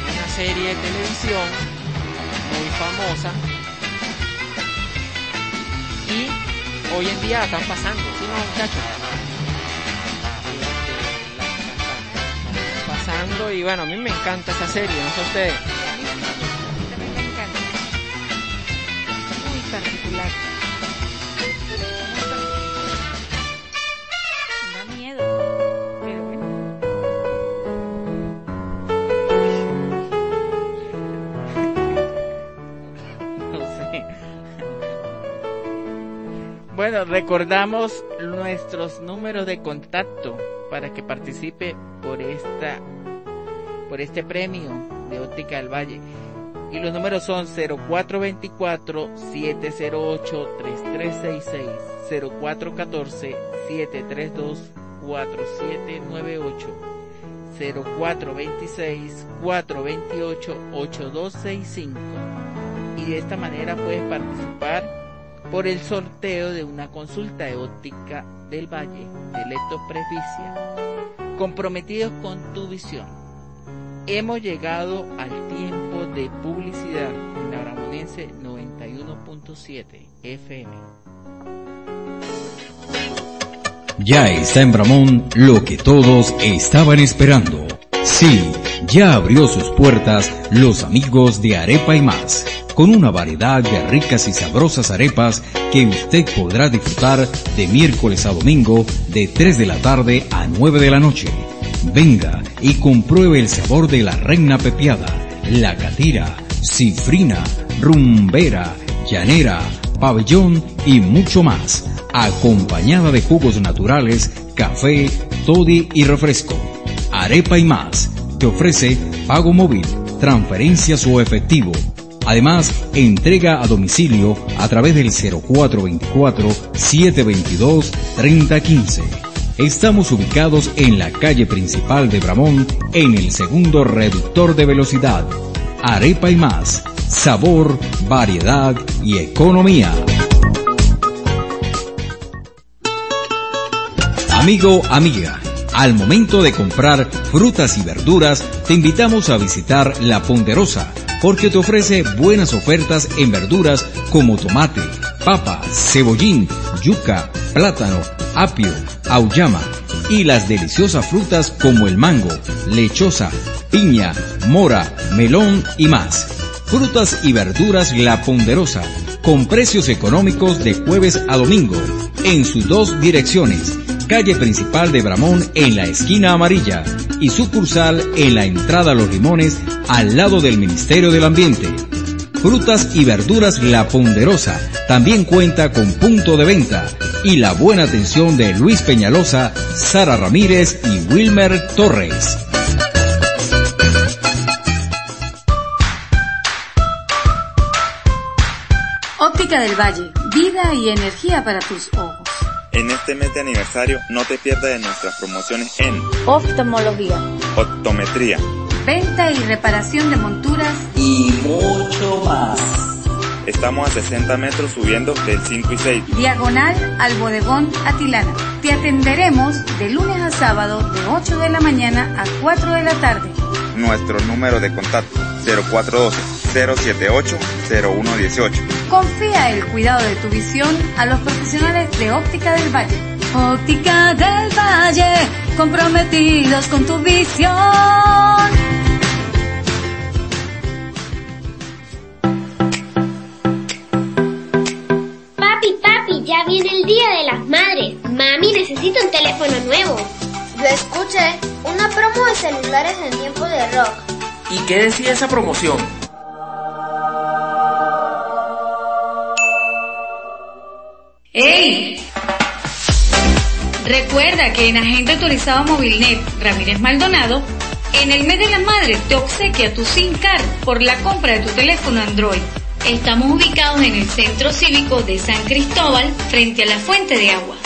Una serie de televisión muy famosa hoy en día están pasando, ¿sí no muchachos? Pasando y bueno, a mí me encanta esa serie, no sé ustedes. Muy particular. Bueno, recordamos nuestros números de contacto para que participe por esta por este premio de Óptica del Valle. Y los números son 0424 708 3366, 0414 732 4798, 0426 428 8265. Y de esta manera puedes participar por el sorteo de una consulta de óptica del Valle de Leto Presbicia, comprometidos con tu visión. Hemos llegado al tiempo de publicidad en la Bramonense 91.7 FM. Ya está en Bramón lo que todos estaban esperando. Sí, ya abrió sus puertas los amigos de Arepa y más, con una variedad de ricas y sabrosas arepas que usted podrá disfrutar de miércoles a domingo de 3 de la tarde a 9 de la noche. Venga y compruebe el sabor de la reina pepiada, la catira, cifrina, rumbera, llanera, pabellón y mucho más, acompañada de jugos naturales, café, toddy y refresco. Arepa y más te ofrece pago móvil, transferencias o efectivo. Además, entrega a domicilio a través del 0424-722-3015. Estamos ubicados en la calle principal de Bramón, en el segundo reductor de velocidad. Arepa y más, sabor, variedad y economía. Amigo, amiga, al momento de comprar frutas y verduras, te invitamos a visitar La Ponderosa, porque te ofrece buenas ofertas en verduras como tomate, papa, cebollín, yuca, plátano, apio, auyama y las deliciosas frutas como el mango, lechosa, piña, mora, melón y más. Frutas y verduras La Ponderosa, con precios económicos de jueves a domingo, en sus dos direcciones calle principal de Bramón en la esquina amarilla y sucursal en la entrada a Los Limones al lado del Ministerio del Ambiente. Frutas y verduras La Ponderosa también cuenta con punto de venta y la buena atención de Luis Peñalosa, Sara Ramírez y Wilmer Torres. Óptica del Valle, vida y energía para tus ojos. En este mes de aniversario no te pierdas de nuestras promociones en Oftalmología, optometría, Venta y reparación de monturas. y mucho más. Estamos a 60 metros subiendo del 5 y 6. Diagonal al bodegón Atilana. Te atenderemos de lunes a sábado de 8 de la mañana a 4 de la tarde. Nuestro número de contacto 0412-078-0118. Confía el cuidado de tu visión a los profesionales de Óptica del Valle. Óptica del Valle, comprometidos con tu visión. Papi, papi, ya viene el Día de las Madres. Mami, necesito un teléfono nuevo. Yo escuché una promo de celulares en tiempo de rock. ¿Y qué decía esa promoción? ¡Ey! Recuerda que en Agente Autorizado Movilnet Ramírez Maldonado, en el mes de la madre te obsequia tu SIM card por la compra de tu teléfono Android. Estamos ubicados en el Centro Cívico de San Cristóbal, frente a la fuente de agua.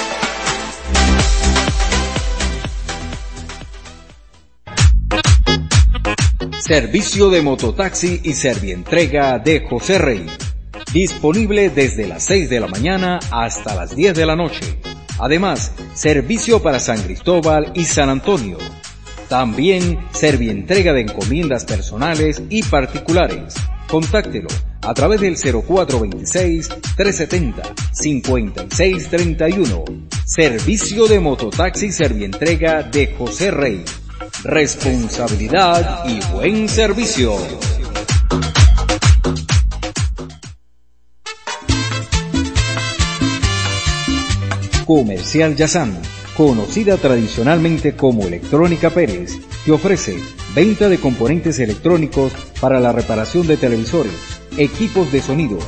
Servicio de mototaxi y servientrega de José Rey. Disponible desde las 6 de la mañana hasta las 10 de la noche. Además, servicio para San Cristóbal y San Antonio. También servientrega de encomiendas personales y particulares. Contáctelo a través del 0426-370-5631. Servicio de mototaxi y servientrega de José Rey responsabilidad y buen servicio. Comercial Yazán, conocida tradicionalmente como Electrónica Pérez, te ofrece venta de componentes electrónicos para la reparación de televisores, equipos de sonido,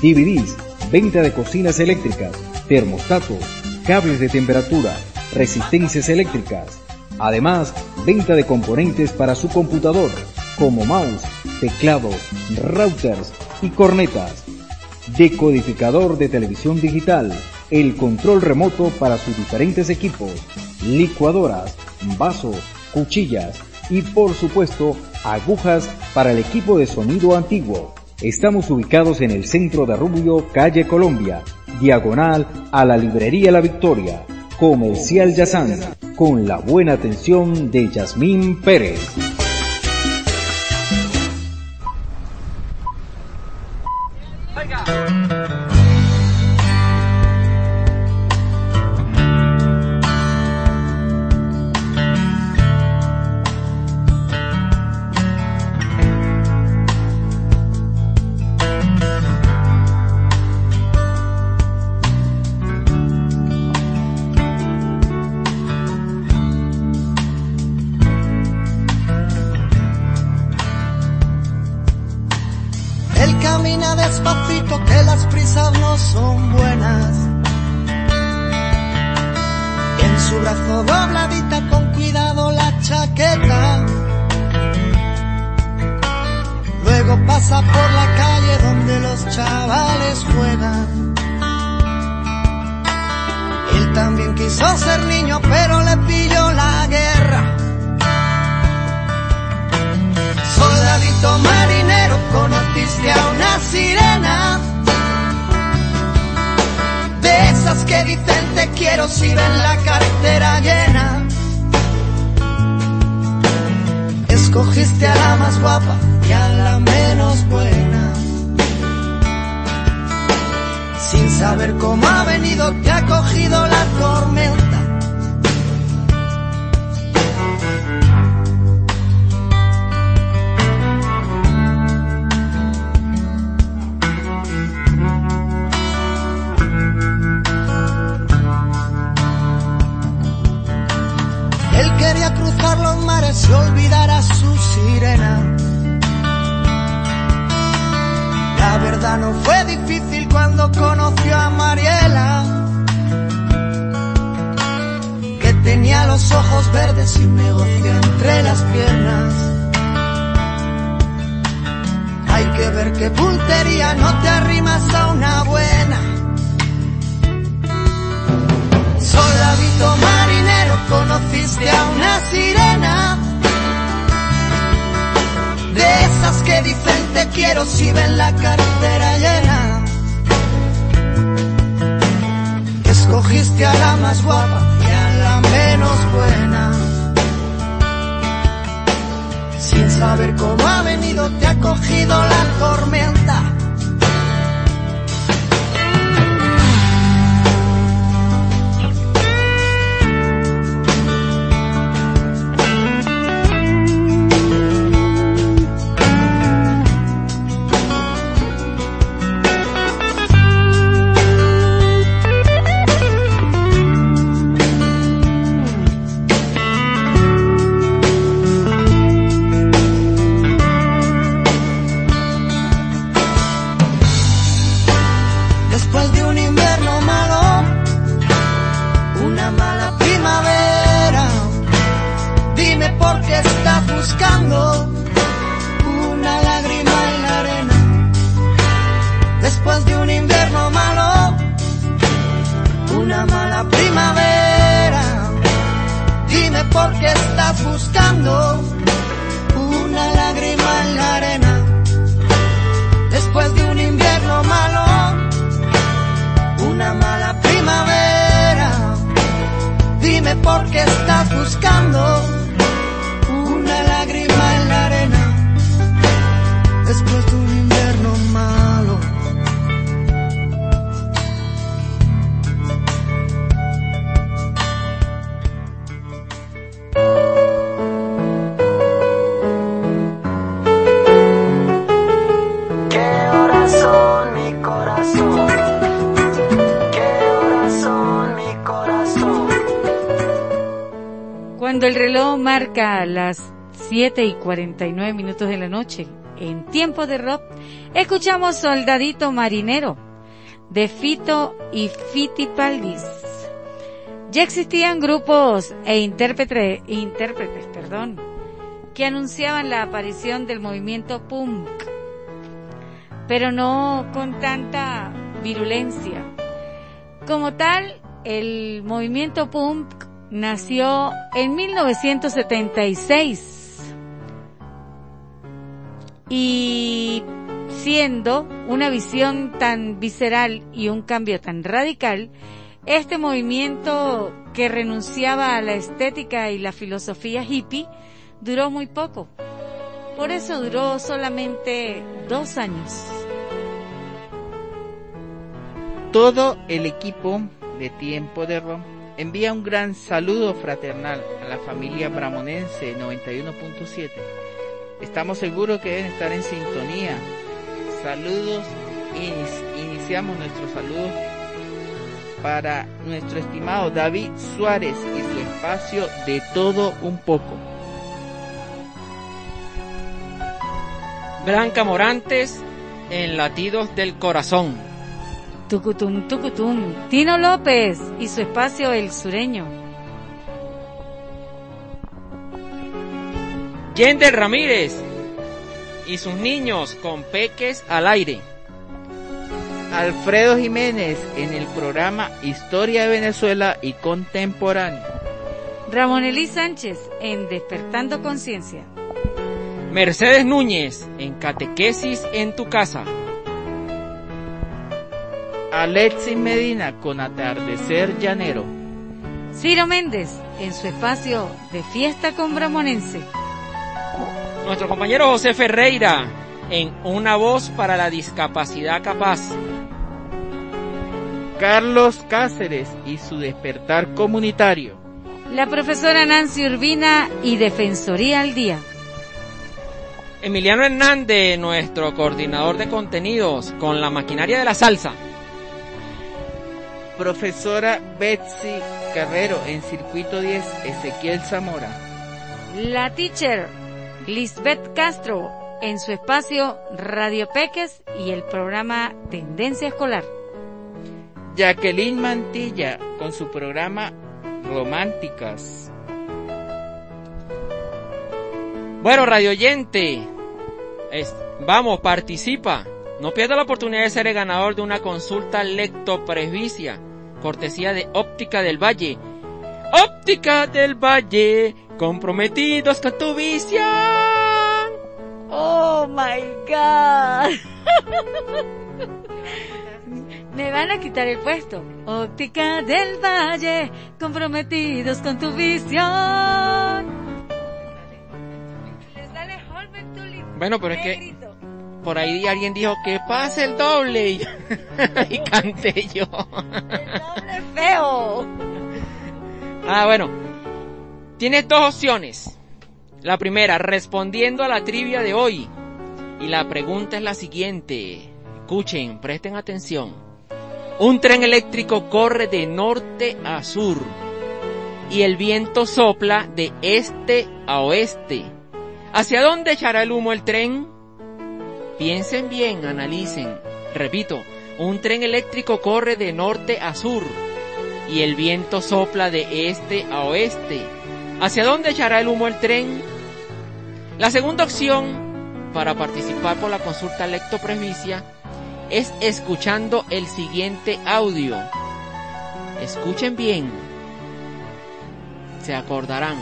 DVDs, venta de cocinas eléctricas, termostatos, cables de temperatura, resistencias eléctricas Además, venta de componentes para su computador, como mouse, teclado, routers y cornetas. Decodificador de televisión digital, el control remoto para sus diferentes equipos, licuadoras, vaso, cuchillas y por supuesto agujas para el equipo de sonido antiguo. Estamos ubicados en el centro de Rubio, calle Colombia, diagonal a la librería La Victoria, comercial Yazán con la buena atención de Yasmín Pérez. marca las 7 y 49 minutos de la noche. En tiempo de rock, escuchamos Soldadito Marinero de Fito y Fitipaldis. Ya existían grupos e intérpretes, intérpretes, perdón, que anunciaban la aparición del movimiento punk, pero no con tanta virulencia. Como tal, el movimiento punk nació en 1976 y siendo una visión tan visceral y un cambio tan radical, este movimiento que renunciaba a la estética y la filosofía hippie duró muy poco. Por eso duró solamente dos años. Todo el equipo de Tiempo de Rom envía un gran saludo fraternal a la familia bramonense 91.7. Estamos seguros que deben estar en sintonía. Saludos, Inici- iniciamos nuestros saludos para nuestro estimado David Suárez y su espacio de todo un poco. Blanca Morantes en Latidos del Corazón. Tucutum, tucutum. Tino López y su espacio El Sureño. Yender Ramírez y sus niños con peques al aire. Alfredo Jiménez en el programa Historia de Venezuela y Contemporáneo. Ramón Elí Sánchez en Despertando Conciencia. Mercedes Núñez en Catequesis en tu casa. Alexis Medina con Atardecer Llanero. Ciro Méndez en su espacio de Fiesta con Bramonense. Nuestro compañero José Ferreira en Una voz para la discapacidad capaz. Carlos Cáceres y su despertar comunitario. La profesora Nancy Urbina y Defensoría al Día. Emiliano Hernández, nuestro coordinador de contenidos con la maquinaria de la salsa. Profesora Betsy Carrero en Circuito 10, Ezequiel Zamora. La teacher Lisbeth Castro en su espacio Radio Peques y el programa Tendencia Escolar. Jacqueline Mantilla con su programa Románticas. Bueno, radio oyente, es- vamos, participa. No pierda la oportunidad de ser el ganador de una consulta lectopresbicia, cortesía de Óptica del Valle. Óptica del Valle, comprometidos con tu visión. Oh my God. Me van a quitar el puesto. Óptica del Valle, comprometidos con tu visión. Bueno, pero es que por ahí alguien dijo que pase el doble y, y canté yo. Doble feo. Ah, bueno. Tienes dos opciones. La primera, respondiendo a la trivia de hoy. Y la pregunta es la siguiente. Escuchen, presten atención. Un tren eléctrico corre de norte a sur. Y el viento sopla de este a oeste. ¿Hacia dónde echará el humo el tren? Piensen bien, analicen. Repito, un tren eléctrico corre de norte a sur y el viento sopla de este a oeste. ¿Hacia dónde echará el humo el tren? La segunda opción para participar por la consulta lectopresbicia es escuchando el siguiente audio. Escuchen bien. Se acordarán.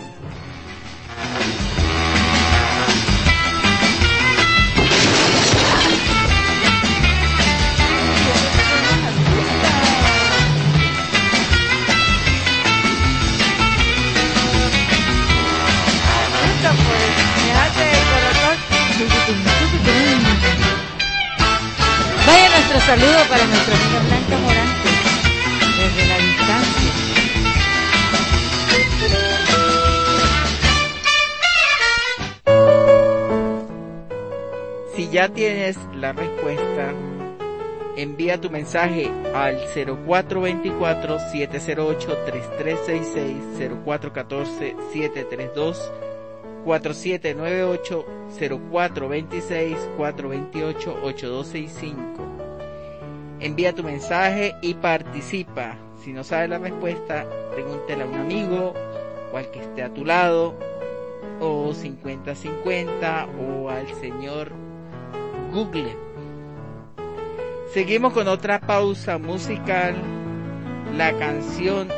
Nuestro saludo para nuestra amiga Blanca Morante, desde la distancia. Si ya tienes la respuesta, envía tu mensaje al 0424-708-3366, 0414-732-4798, 0426-428-8265. Envía tu mensaje y participa. Si no sabes la respuesta, pregúntale a un amigo o al que esté a tu lado, o 50-50 o al señor Google. Seguimos con otra pausa musical, la canción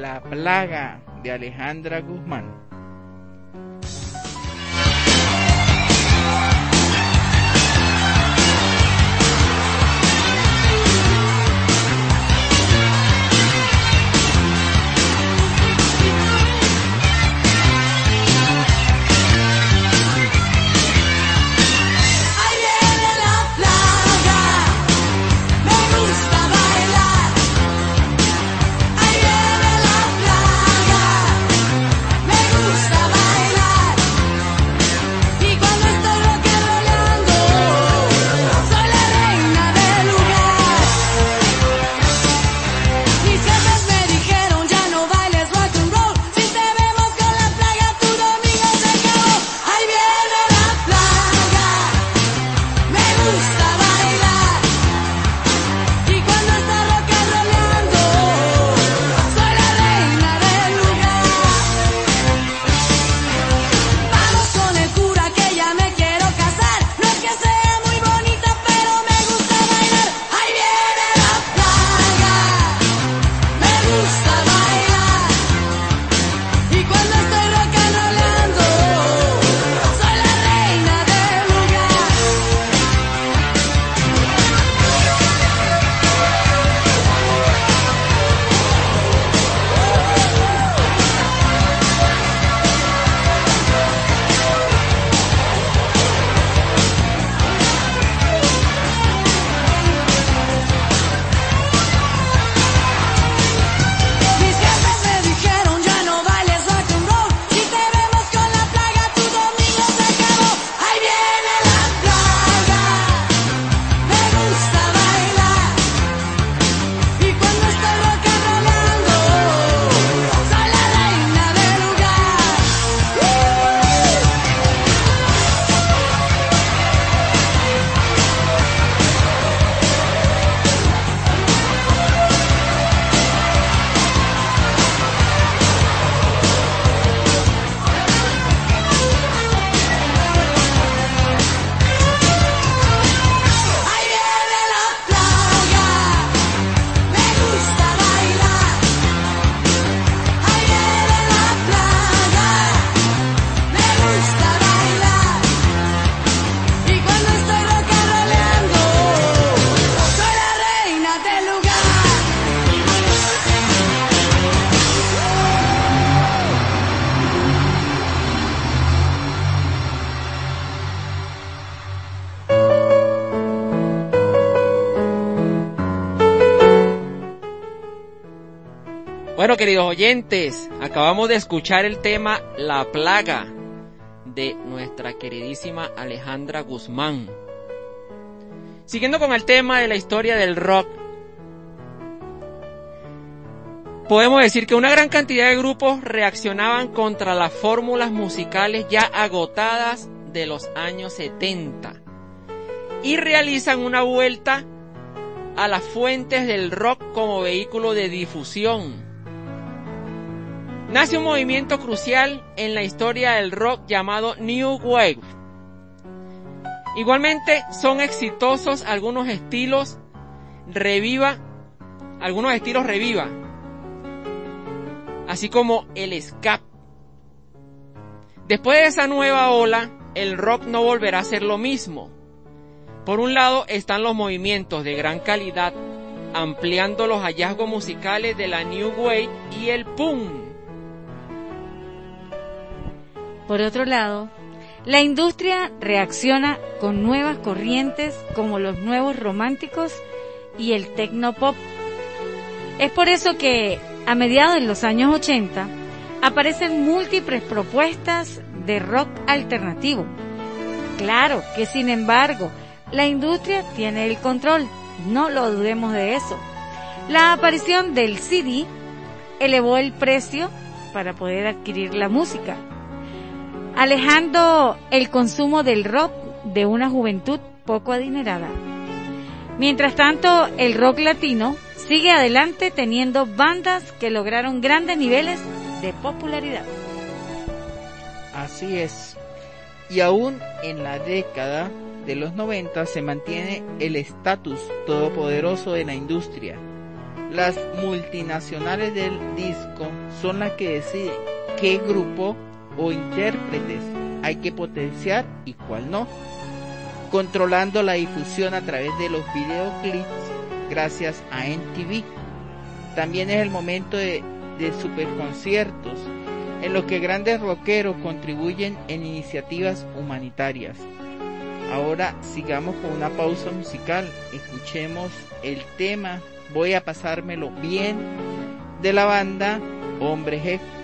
La Plaga de Alejandra Guzmán. Queridos oyentes, acabamos de escuchar el tema La Plaga de nuestra queridísima Alejandra Guzmán. Siguiendo con el tema de la historia del rock, podemos decir que una gran cantidad de grupos reaccionaban contra las fórmulas musicales ya agotadas de los años 70 y realizan una vuelta a las fuentes del rock como vehículo de difusión nace un movimiento crucial en la historia del rock llamado New Wave. Igualmente son exitosos algunos estilos reviva, algunos estilos reviva, así como el ska. Después de esa nueva ola, el rock no volverá a ser lo mismo. Por un lado están los movimientos de gran calidad, ampliando los hallazgos musicales de la New Wave y el punk por otro lado, la industria reacciona con nuevas corrientes como los nuevos románticos y el tecnopop. Es por eso que a mediados de los años 80 aparecen múltiples propuestas de rock alternativo. Claro que sin embargo, la industria tiene el control, no lo dudemos de eso. La aparición del CD elevó el precio para poder adquirir la música alejando el consumo del rock de una juventud poco adinerada. Mientras tanto, el rock latino sigue adelante teniendo bandas que lograron grandes niveles de popularidad. Así es. Y aún en la década de los 90 se mantiene el estatus todopoderoso de la industria. Las multinacionales del disco son las que deciden qué grupo o intérpretes hay que potenciar y cuál no. Controlando la difusión a través de los videoclips gracias a NTV. También es el momento de, de superconciertos en los que grandes rockeros contribuyen en iniciativas humanitarias. Ahora sigamos con una pausa musical. Escuchemos el tema Voy a pasármelo bien de la banda Hombre Jefe.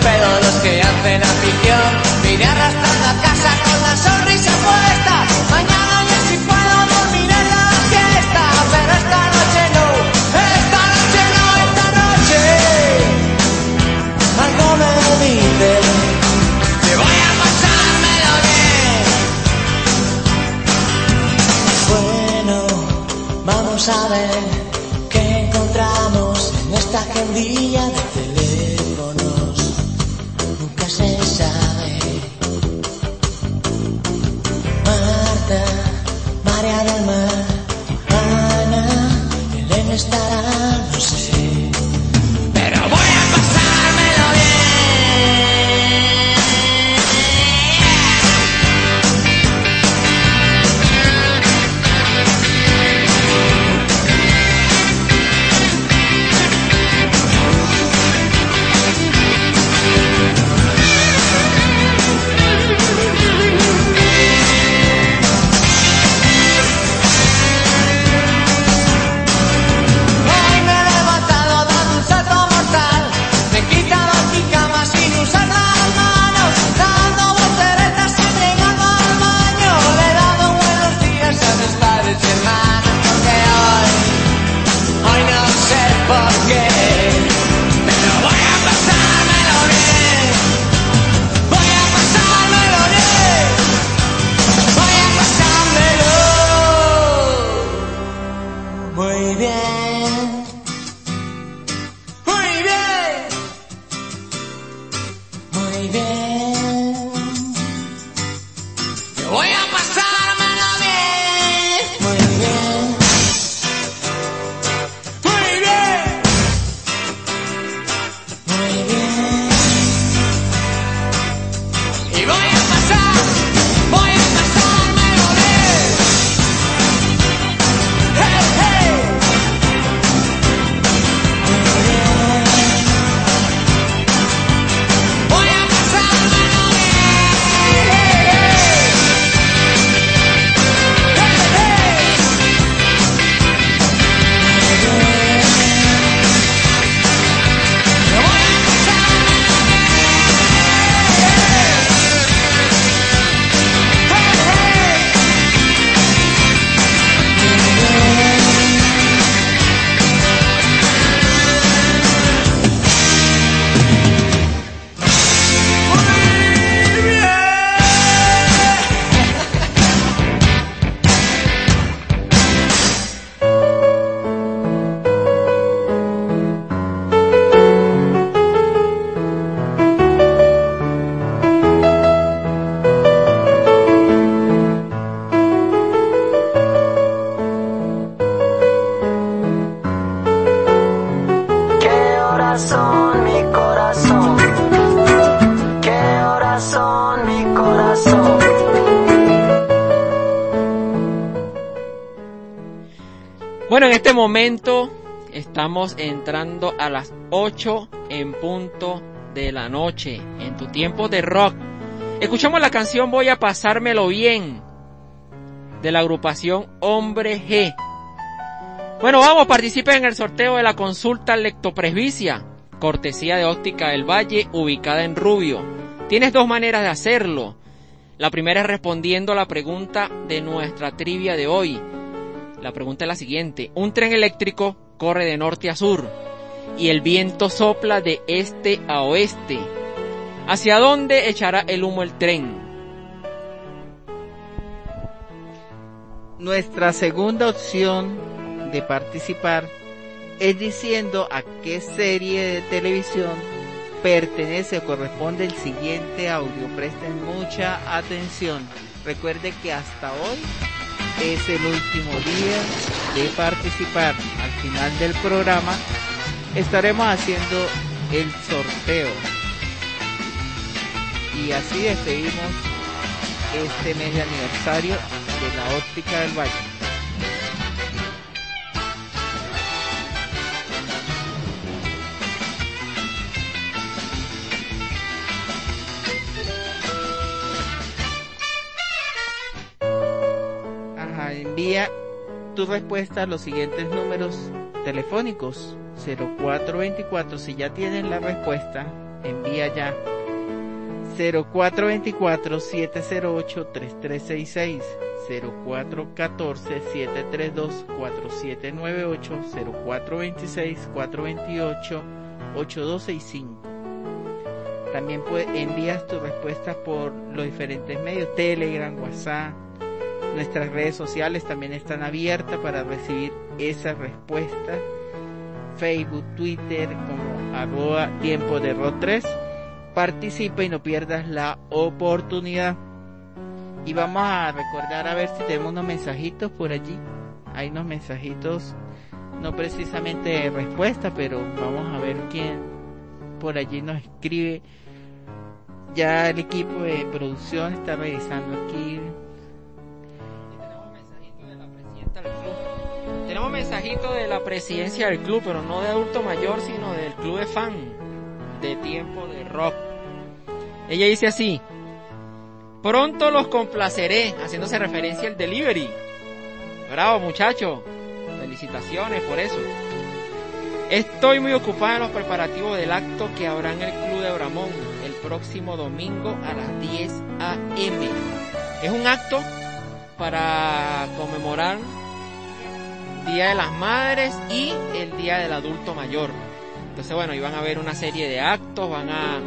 a entrando a las 8 en punto de la noche, en tu tiempo de rock. Escuchamos la canción Voy a pasármelo bien de la agrupación Hombre G. Bueno, vamos, participen en el sorteo de la consulta lectopresbicia, cortesía de Óptica del Valle, ubicada en Rubio. Tienes dos maneras de hacerlo. La primera es respondiendo a la pregunta de nuestra trivia de hoy. La pregunta es la siguiente. Un tren eléctrico corre de norte a sur y el viento sopla de este a oeste. ¿Hacia dónde echará el humo el tren? Nuestra segunda opción de participar es diciendo a qué serie de televisión pertenece o corresponde el siguiente audio. Presten mucha atención. Recuerde que hasta hoy es el último día de participar. Al final del programa estaremos haciendo el sorteo. Y así despedimos este mes de aniversario de la óptica del Valle. Tu respuesta a los siguientes números telefónicos 0424 si ya tienen la respuesta envía ya. 0424 708 3366 0414 732 4798 0426 428 8265 también puede, envías tu respuesta por los diferentes medios Telegram, WhatsApp nuestras redes sociales también están abiertas para recibir esas respuestas. Facebook, Twitter como arroba tiempo de rot 3 participa y no pierdas la oportunidad. Y vamos a recordar a ver si tenemos unos mensajitos por allí. Hay unos mensajitos no precisamente de respuesta pero vamos a ver quién por allí nos escribe. Ya el equipo de producción está revisando aquí Tenemos mensajito de la presidencia del club, pero no de adulto mayor, sino del club de fan de tiempo de rock. Ella dice así, pronto los complaceré, haciéndose referencia al delivery. Bravo muchacho, felicitaciones por eso. Estoy muy ocupada en los preparativos del acto que habrá en el Club de Bramón el próximo domingo a las 10 a.m. Es un acto para conmemorar Día de las Madres y el Día del Adulto Mayor. Entonces, bueno, iban a haber una serie de actos, van a,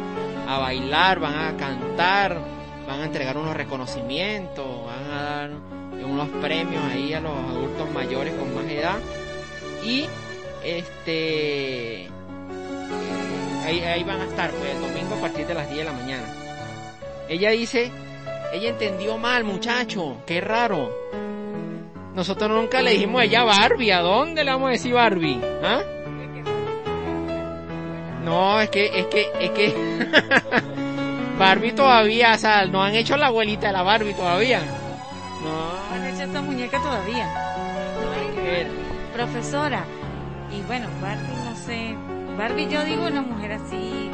a bailar, van a cantar, van a entregar unos reconocimientos, van a dar unos premios ahí a los adultos mayores con más edad. Y este ahí, ahí van a estar pues el domingo a partir de las 10 de la mañana. Ella dice, ella entendió mal, muchacho, qué raro. Nosotros nunca le dijimos a ella Barbie, ¿a dónde le vamos a decir Barbie? ¿Ah? No, es que, es que, es que Barbie todavía, o sea, no han hecho la abuelita de la Barbie todavía. No han hecho esta muñeca todavía. No hay que ver. Profesora, y bueno, Barbie no sé, Barbie yo digo una mujer así,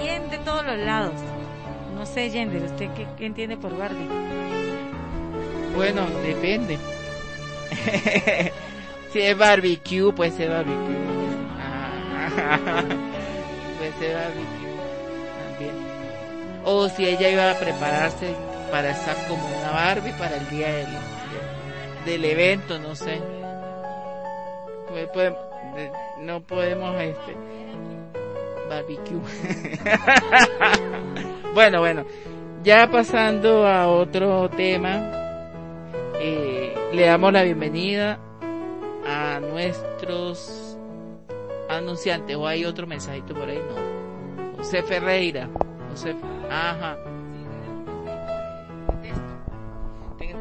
bien de todos los lados. No sé, Yender, ¿usted qué, qué entiende por Barbie? Bueno, depende. si es barbecue, puede ser barbecue. Ah, puede ser barbecue también. O si ella iba a prepararse para estar como una Barbie para el día del, del evento, no sé. Pues, pues, no podemos este barbecue. bueno, bueno. Ya pasando a otro tema, eh, le damos la bienvenida a nuestros anunciantes. ¿O hay otro mensajito por ahí? No. José Ferreira. José, ajá.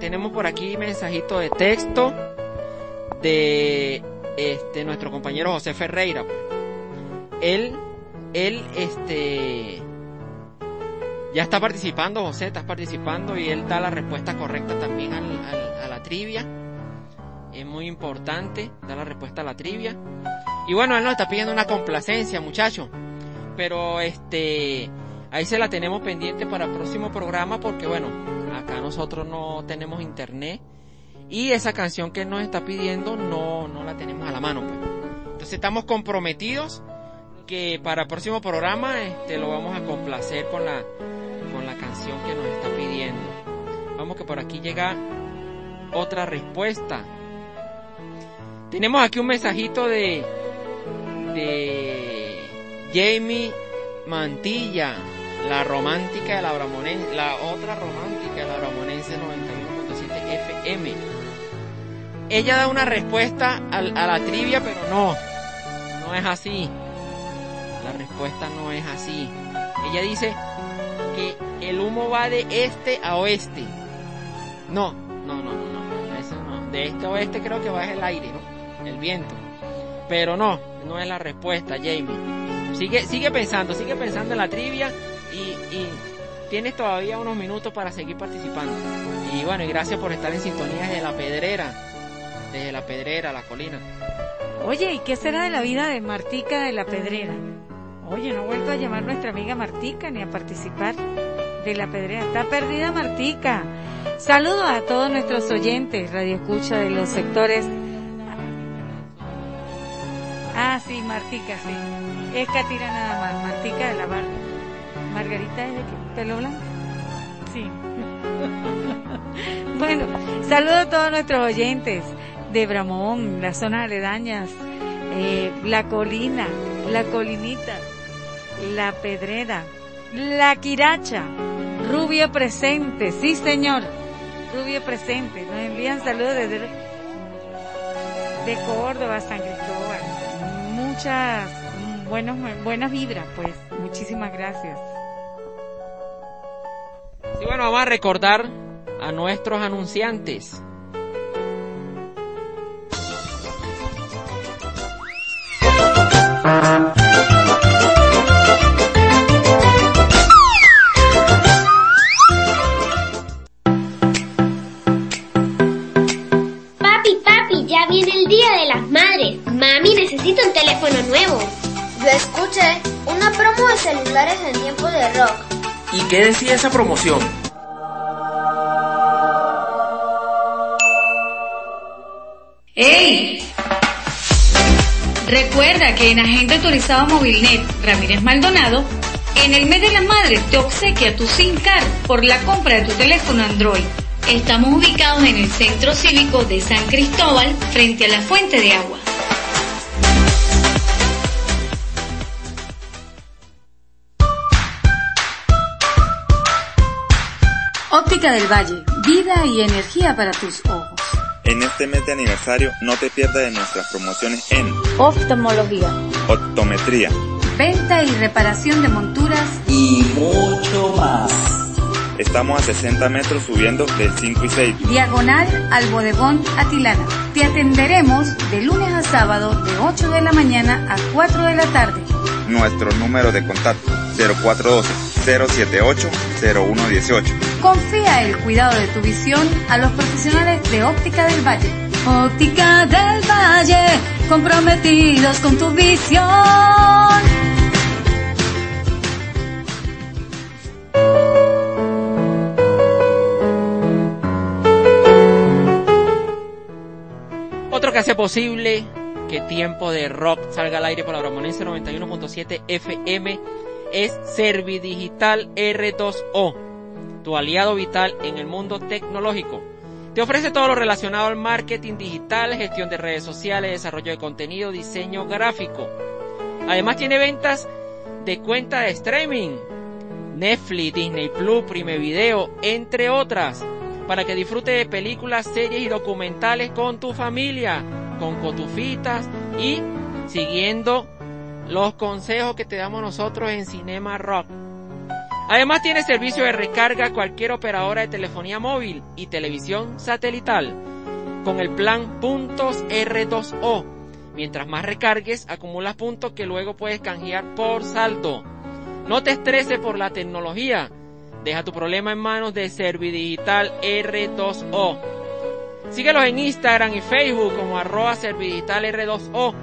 Tenemos por aquí mensajito de texto de este nuestro compañero José Ferreira. Él, él, este, ya está participando, José, estás participando y él da la respuesta correcta también al, a la trivia. es muy importante dar la respuesta a la trivia. Y bueno, él nos está pidiendo una complacencia, muchachos. Pero este, ahí se la tenemos pendiente para el próximo programa porque bueno, acá nosotros no tenemos internet y esa canción que él nos está pidiendo no, no la tenemos a la mano. Pues. Entonces estamos comprometidos que para el próximo programa este, lo vamos a complacer con la, que nos está pidiendo. Vamos que por aquí llega otra respuesta. Tenemos aquí un mensajito de, de Jamie Mantilla, la romántica de la Bramonense, la otra romántica de la Bramonense 91.7 FM. Ella da una respuesta a, a la trivia, pero no, no es así. La respuesta no es así. Ella dice el humo va de este a oeste. No, no, no, no, no, eso no. De este a oeste creo que va el aire, ¿no? El viento. Pero no, no es la respuesta, Jamie. Sigue, sigue pensando, sigue pensando en la trivia y, y tienes todavía unos minutos para seguir participando. Y bueno, y gracias por estar en sintonía desde la pedrera, desde la pedrera, la colina. Oye, ¿y qué será de la vida de Martica de la Pedrera? Oye, no ha vuelto a llamar nuestra amiga Martica ni a participar de la Pedrera. Está perdida Martica. Saludos a todos nuestros oyentes, Radio Escucha de los sectores. Ah, sí, Martica, sí. Es Catira nada más, Martica de la Barra. Margarita es de pelo blanco. Sí. bueno, saludos a todos nuestros oyentes de Bramón, las zonas aledañas, eh, la colina, la colinita, la pedrera, la quiracha, Rubio presente, sí señor, Rubio presente, nos envían saludos desde de Córdoba, San Cristóbal, muchas buenas vibras, pues, muchísimas gracias. Y bueno, vamos a recordar a nuestros anunciantes. Teléfono nuevo. Yo escuché una promo de celulares en tiempo de rock. ¿Y qué decía esa promoción? ¡Ey! Recuerda que en Agente Autorizado Movilnet Ramírez Maldonado, en el mes de la madre te obsequia tu SIM card por la compra de tu teléfono Android. Estamos ubicados en el Centro Cívico de San Cristóbal, frente a la fuente de agua. Óptica del Valle, vida y energía para tus ojos. En este mes de aniversario no te pierdas de nuestras promociones en Oftalmología. optometría, Venta y reparación de monturas y mucho más. Estamos a 60 metros subiendo del 5 y 6. diagonal al bodegón Atilana. Te atenderemos de lunes a sábado de 8 de la mañana a 4 de la tarde. Nuestro número de contacto 0412-078-0118. Confía el cuidado de tu visión a los profesionales de Óptica del Valle. Óptica del Valle, comprometidos con tu visión. Otro que hace posible que Tiempo de Rock salga al aire por la Bramonense 91.7 FM es Servidigital R2O, tu aliado vital en el mundo tecnológico. Te ofrece todo lo relacionado al marketing digital, gestión de redes sociales, desarrollo de contenido, diseño gráfico. Además tiene ventas de cuenta de streaming, Netflix, Disney Plus, Prime Video, entre otras, para que disfrutes de películas, series y documentales con tu familia, con cotufitas y siguiendo los consejos que te damos nosotros en Cinema Rock. Además tiene servicio de recarga a cualquier operadora de telefonía móvil y televisión satelital con el plan puntos R2O. Mientras más recargues, acumulas puntos que luego puedes canjear por saldo. No te estreses por la tecnología. Deja tu problema en manos de Servidigital R2O. Síguelos en Instagram y Facebook como arroba servidigital R2O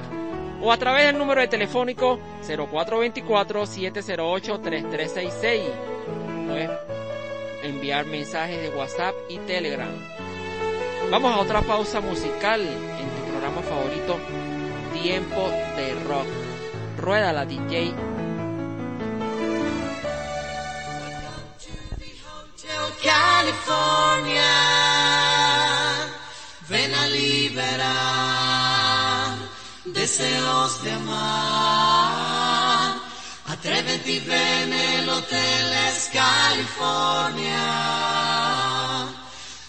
o a través del número de telefónico 0424-708-3366. Puedes enviar mensajes de WhatsApp y Telegram. Vamos a otra pausa musical en tu programa favorito, Tiempo de Rock. Rueda la DJ. Ven a liberar deseos de amar. Atrévete y ven, el hotel California.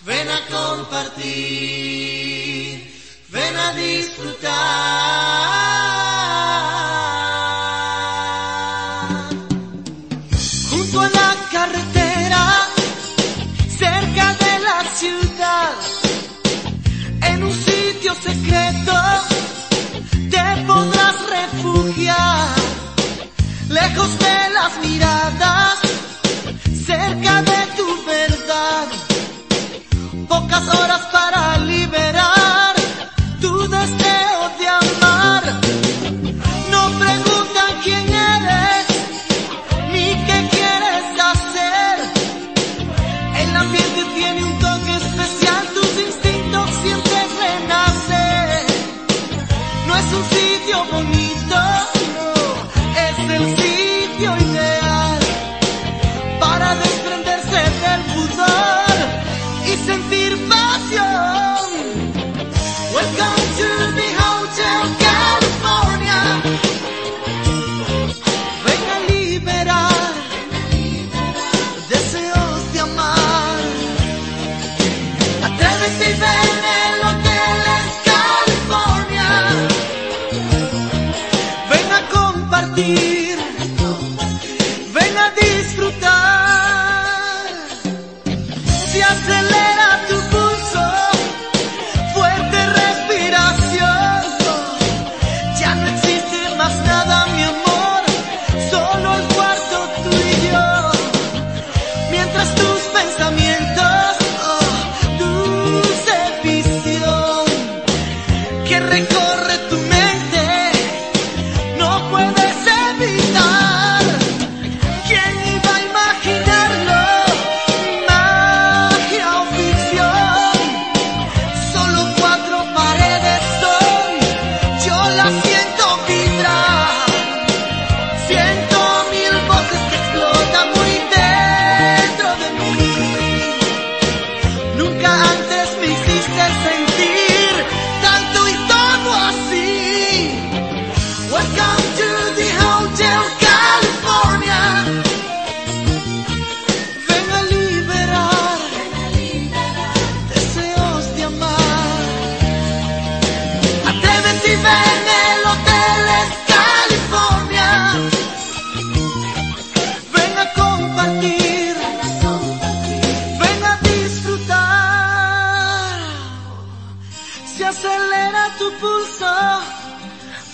Ven a compartir, ven a disfrutar. Junto a la carretera, cerca de la ciudad, en un sitio secreto, te podrás refugiar, lejos de las miradas, cerca de tu verdad. Pocas horas para liberar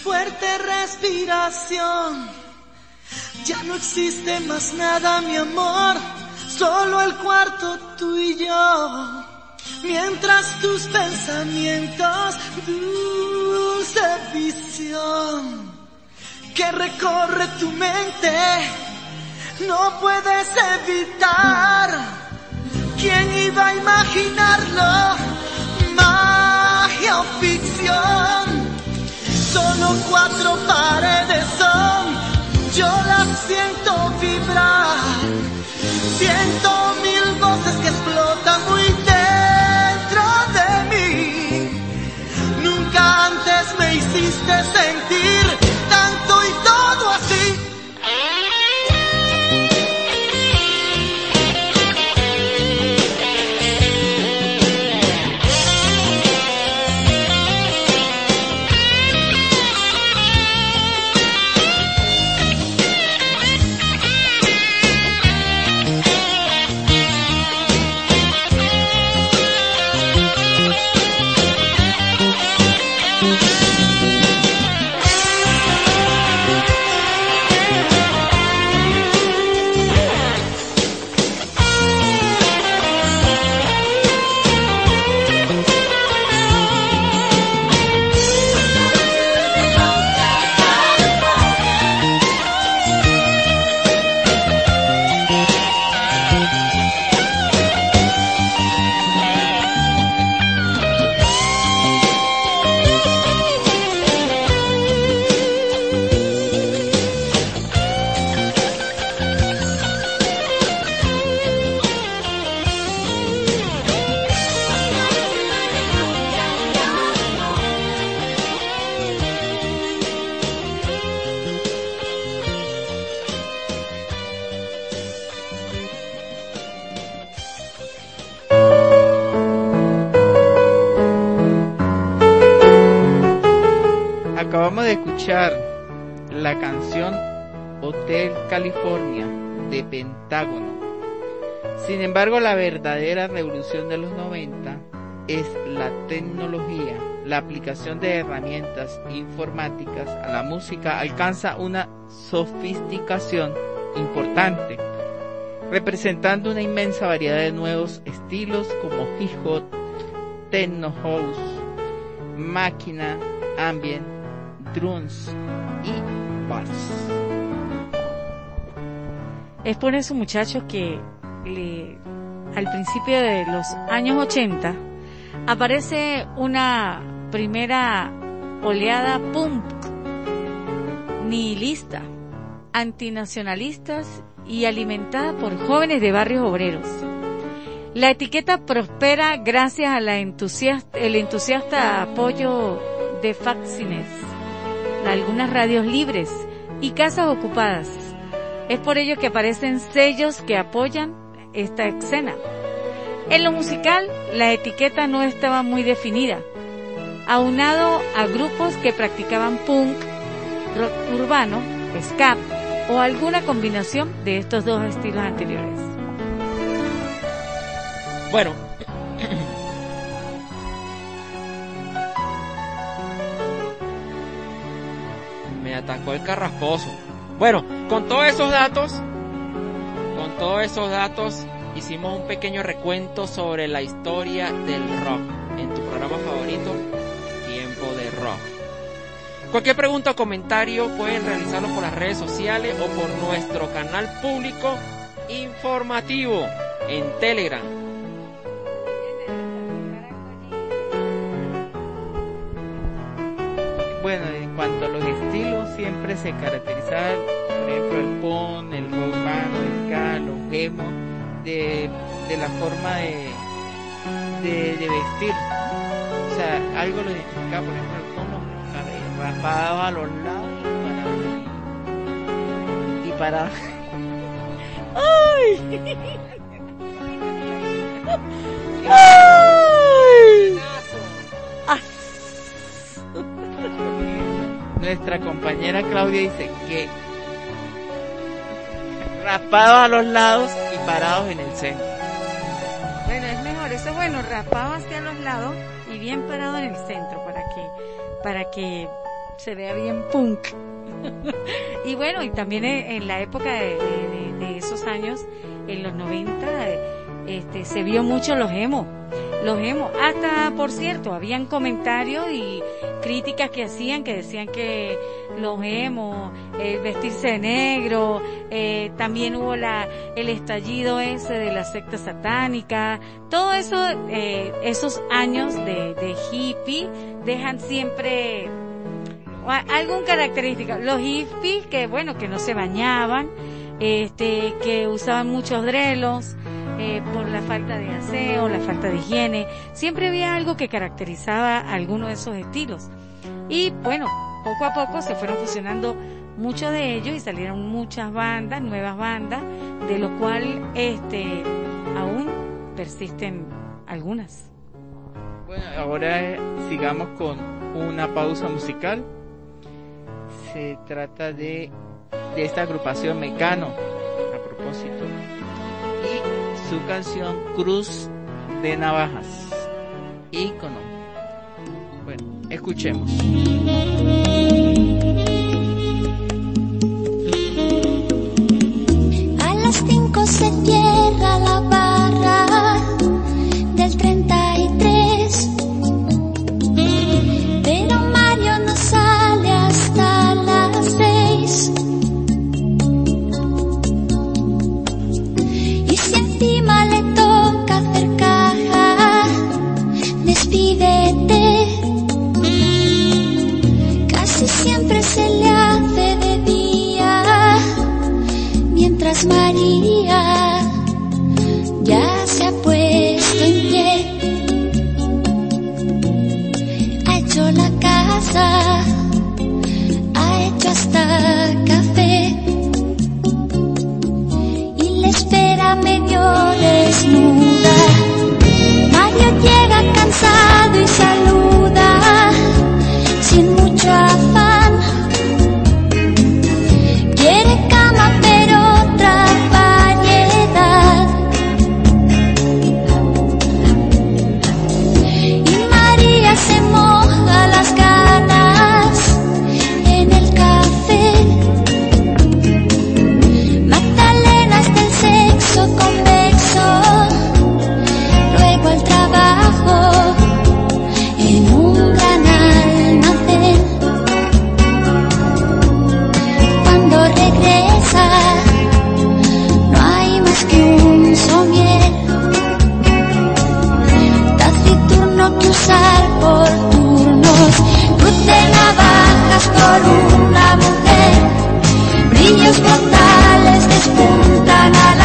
fuerte respiración. Ya no existe más nada, mi amor, solo el cuarto tú y yo. Mientras tus pensamientos, dulce visión, que recorre tu mente, no puedes evitar. ¿Quién iba a imaginarlo? Magia o ficción. Solo cuatro paredes son, yo las siento vibrar. Siento mil voces que explotan muy dentro de mí. Nunca antes me hiciste sentir de escuchar la canción Hotel California de Pentágono. Sin embargo, la verdadera revolución de los 90 es la tecnología. La aplicación de herramientas informáticas a la música alcanza una sofisticación importante, representando una inmensa variedad de nuevos estilos como hip hop, techno house, máquina, ambient, y bass. Es por eso, muchachos, que al principio de los años 80 aparece una primera oleada punk nihilista, antinacionalistas y alimentada por jóvenes de barrios obreros. La etiqueta prospera gracias al entusiasta, entusiasta apoyo de faxines, algunas radios libres y casas ocupadas. Es por ello que aparecen sellos que apoyan esta escena. En lo musical, la etiqueta no estaba muy definida, aunado a grupos que practicaban punk, rock urbano, ska o alguna combinación de estos dos estilos anteriores. Bueno. Atacó el carrasposo. Bueno, con todos esos datos, con todos esos datos, hicimos un pequeño recuento sobre la historia del rock en tu programa favorito, Tiempo de Rock. Cualquier pregunta o comentario pueden realizarlo por las redes sociales o por nuestro canal público informativo en Telegram. Se caracterizaban, por ejemplo, el pon, el rock urbano, el ska, los emo, de, de la forma de, de, de vestir. O sea, algo lo identificaba, por ejemplo, el pon, rapados a los lados y para... Y para... ¡Ay! ¡Ay! Nuestra compañera Claudia dice que rapado a los lados y parados en el centro. Bueno, es mejor, eso es bueno, rapado hacia los lados y bien parado en el centro para que, para que se vea bien punk. y bueno, y también en, la época de, de- esos años, en los 90, eh, este, se vio mucho los emo. Los emo. Hasta, por cierto, habían comentarios y críticas que hacían que decían que los emo, el vestirse de negro, eh, también hubo la, el estallido ese de la secta satánica, todo eso, eh, esos años de, hippie dejan siempre algún característica. Los hippies que bueno, que no se bañaban, este, que usaban muchos drelos, eh, por la falta de aseo, la falta de higiene. Siempre había algo que caracterizaba alguno de esos estilos. Y bueno, poco a poco se fueron fusionando muchos de ellos y salieron muchas bandas, nuevas bandas, de lo cual este aún persisten algunas. Bueno, ahora eh, sigamos con una pausa musical. Se trata de, de esta agrupación Mecano, a propósito, su canción Cruz de Navajas, ícono. Bueno, escuchemos. A las 5 se cierra la mientras María ya se ha puesto en pie. Ha hecho la casa, ha hecho hasta café y le espera medio desnuda. Mario llega cansado y saluda sin mucho No hay más que un soñero. Tácito no cruzar por tunos. Cute navajas por una mujer. Brillos totales despuntan a la.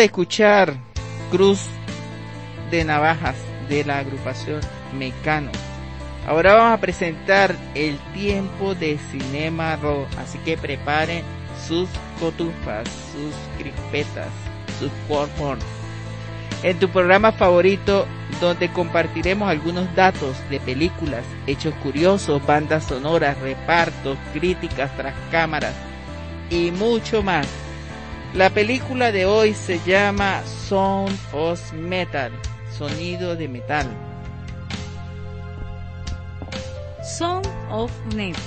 De escuchar Cruz de Navajas de la agrupación Mecano. Ahora vamos a presentar el tiempo de Cinema Rock, así que preparen sus cotufas, sus crispetas, sus popcorn. En tu programa favorito, donde compartiremos algunos datos de películas, hechos curiosos, bandas sonoras, repartos, críticas tras cámaras y mucho más. La película de hoy se llama Sound of Metal, sonido de metal. Sound of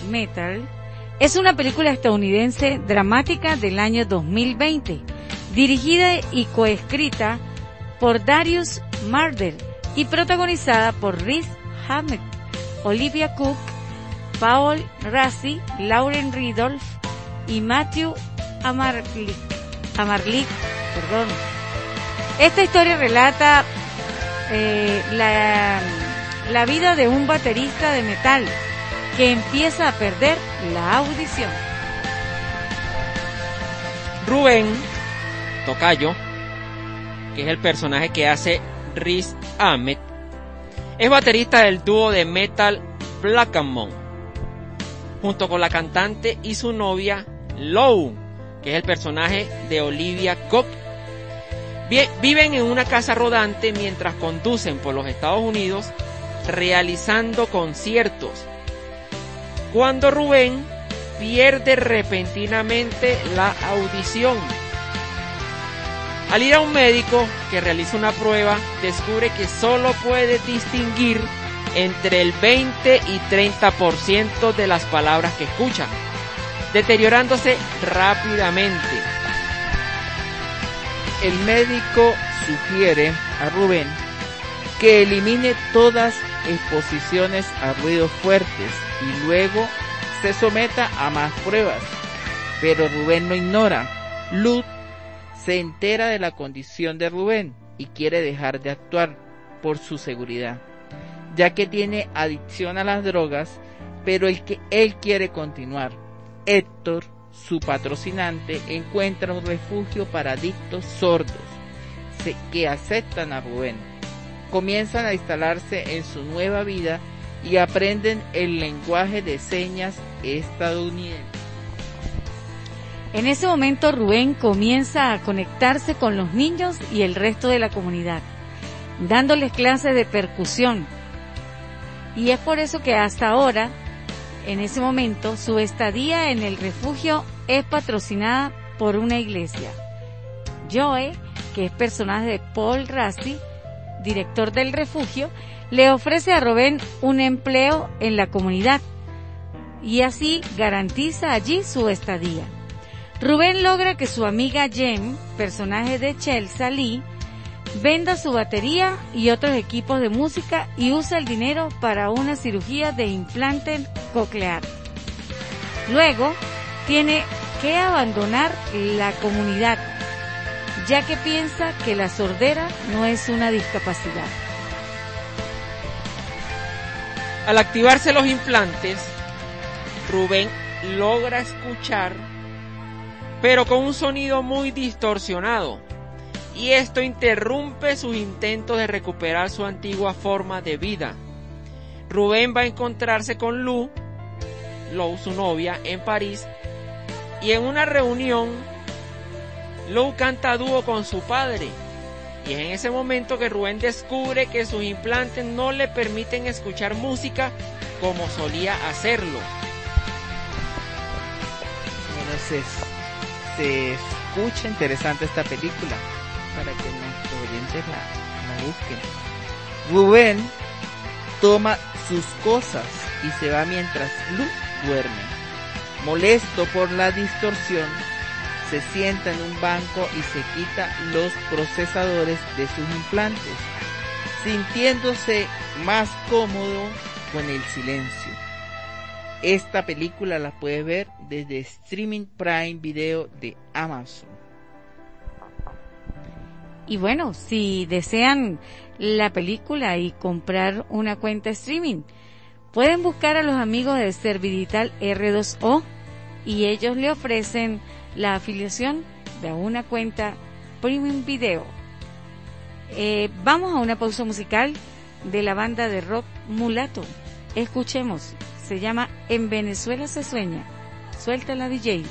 Metal es una película estadounidense dramática del año 2020, dirigida y coescrita por Darius Marder y protagonizada por Riz Ahmed, Olivia Cook, Paul Rassi, Lauren Ridolph y Matthew Amarlik, perdón. Esta historia relata eh, la, la vida de un baterista de metal que empieza a perder la audición. Rubén Tocayo, que es el personaje que hace Riz Ahmed, es baterista del dúo de metal Black and Moon, junto con la cantante y su novia Lou, que es el personaje de Olivia. Vi- Viven en una casa rodante mientras conducen por los Estados Unidos realizando conciertos. Cuando Rubén pierde repentinamente la audición. Al ir a un médico que realiza una prueba, descubre que solo puede distinguir entre el 20 y 30% de las palabras que escucha, deteriorándose rápidamente. El médico sugiere a Rubén que elimine todas exposiciones a ruidos fuertes y luego se someta a más pruebas. Pero Rubén lo ignora. Luz se entera de la condición de Rubén y quiere dejar de actuar por su seguridad, ya que tiene adicción a las drogas, pero el que él quiere continuar. Héctor, su patrocinante, encuentra un refugio para adictos sordos que aceptan a Rubén. Comienzan a instalarse en su nueva vida y aprenden el lenguaje de señas estadounidense. En ese momento Rubén comienza a conectarse con los niños y el resto de la comunidad, dándoles clases de percusión. Y es por eso que hasta ahora, en ese momento, su estadía en el refugio es patrocinada por una iglesia. Joe, que es personaje de Paul Rassi, director del refugio, le ofrece a Rubén un empleo en la comunidad y así garantiza allí su estadía. Rubén logra que su amiga Jem, personaje de Chelsea Lee, venda su batería y otros equipos de música y usa el dinero para una cirugía de implante coclear. Luego, tiene que abandonar la comunidad, ya que piensa que la sordera no es una discapacidad. Al activarse los implantes, Rubén logra escuchar, pero con un sonido muy distorsionado, y esto interrumpe sus intentos de recuperar su antigua forma de vida. Rubén va a encontrarse con Lou, Lou su novia, en París, y en una reunión, Lou canta dúo con su padre. Y es en ese momento que Rubén descubre que sus implantes no le permiten escuchar música como solía hacerlo. Bueno, se, se escucha interesante esta película para que nuestros oyentes la, busquen. Rubén toma sus cosas y se va mientras Lu duerme. Molesto por la distorsión, se sienta en un banco y se quita los procesadores de sus implantes, sintiéndose más cómodo con el silencio. Esta película la puede ver desde Streaming Prime Video de Amazon. Y bueno, si desean la película y comprar una cuenta streaming, pueden buscar a los amigos de Servidital R2O y ellos le ofrecen la afiliación de una cuenta Premium Video. Eh, vamos a una pausa musical de la banda de rock Mulato. Escuchemos, se llama En Venezuela se sueña. Suelta la DJ.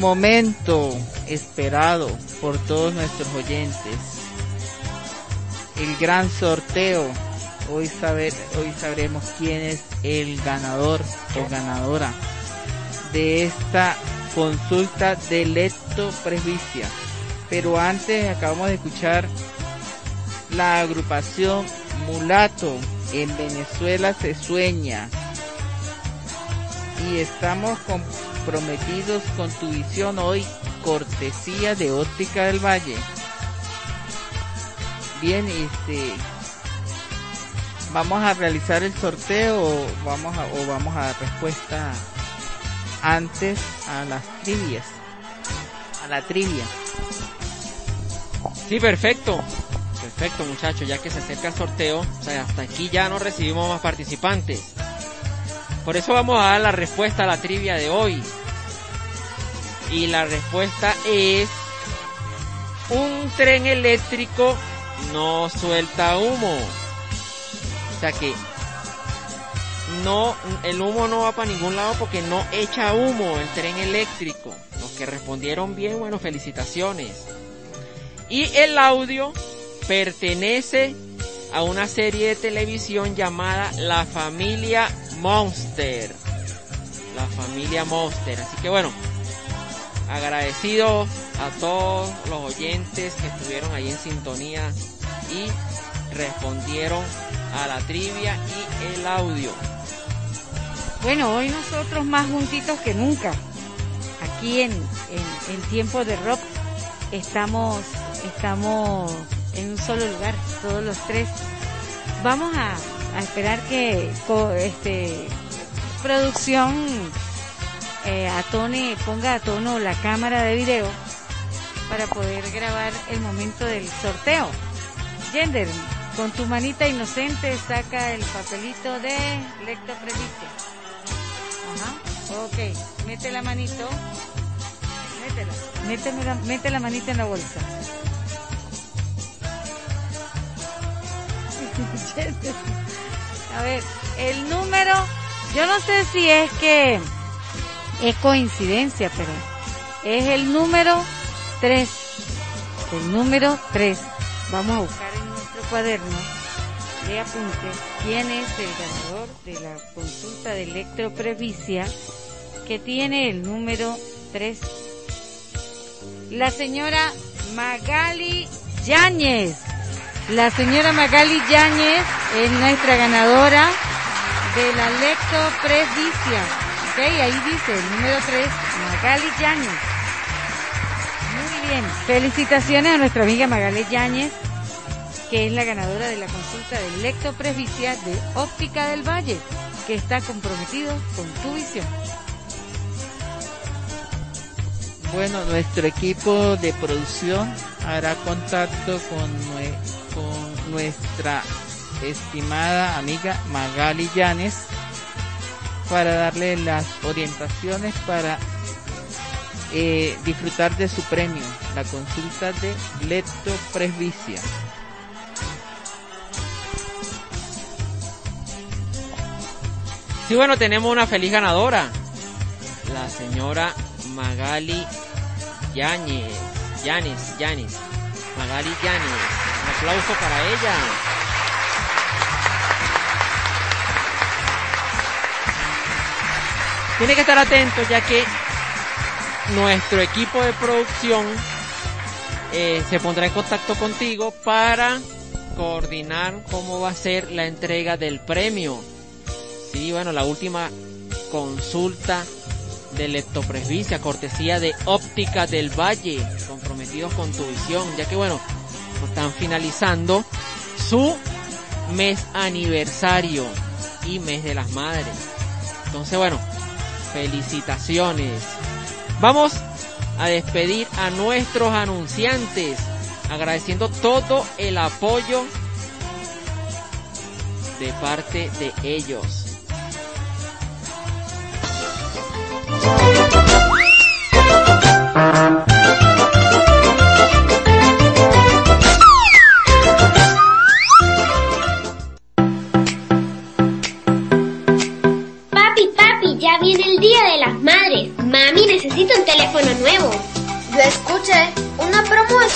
Momento esperado por todos nuestros oyentes. El gran sorteo. Hoy, saber, hoy sabremos quién es el ganador o ganadora de esta consulta de Lecto Presbicia. Pero antes acabamos de escuchar la agrupación Mulato en Venezuela se sueña. Y estamos comprometidos con tu visión hoy, cortesía de Óptica del Valle. Bien, este vamos a realizar el sorteo o vamos a, o vamos a dar respuesta antes a las trivias. A la trivia. Sí, perfecto. Perfecto, muchachos, ya que se acerca el sorteo, hasta aquí ya no recibimos más participantes. Por eso vamos a dar la respuesta a la trivia de hoy. Y la respuesta es un tren eléctrico no suelta humo. O sea que no el humo no va para ningún lado porque no echa humo el tren eléctrico. Los que respondieron bien, bueno, felicitaciones. Y el audio pertenece a una serie de televisión llamada La Familia Monster. La Familia Monster. Así que bueno, agradecido a todos los oyentes que estuvieron ahí en sintonía y respondieron a la trivia y el audio. Bueno, hoy nosotros más juntitos que nunca. Aquí en, en, en tiempo de rock estamos, estamos en un solo lugar, todos los tres. Vamos a, esperar que este producción eh, atone, ponga a tono la cámara de video para poder grabar el momento del sorteo. Gender, con tu manita inocente saca el papelito de lectopredicia. Ajá, ok, mete la manito, métela, mete la, mete la manita en la bolsa. A ver, el número, yo no sé si es que es coincidencia, pero es el número 3. El número 3. Vamos a buscar en nuestro cuaderno de apuntes quién es el ganador de la consulta de electroprevicia que tiene el número 3. La señora Magali Yáñez. La señora Magali Yáñez es nuestra ganadora de la lectoprevicia. Ok, ahí dice el número 3, Magali Yáñez. Muy bien, felicitaciones a nuestra amiga Magali Yáñez, que es la ganadora de la consulta de lectopresbicia de Óptica del Valle, que está comprometido con tu visión. Bueno, nuestro equipo de producción hará contacto con, nuestra estimada amiga Magali Llanes para darle las orientaciones para eh, disfrutar de su premio, la consulta de leptopresbicia. Sí, bueno, tenemos una feliz ganadora, la señora Magali Yáñez, Yanis, Yanis, Magali Yanis. Aplauso para ella. Tiene que estar atento ya que nuestro equipo de producción eh, se pondrá en contacto contigo para coordinar cómo va a ser la entrega del premio. Sí, bueno, la última consulta de leptopresbicia, cortesía de Óptica del Valle, comprometidos con tu visión, ya que bueno, están finalizando su mes aniversario y mes de las madres. Entonces bueno, felicitaciones. Vamos a despedir a nuestros anunciantes, agradeciendo todo el apoyo de parte de ellos.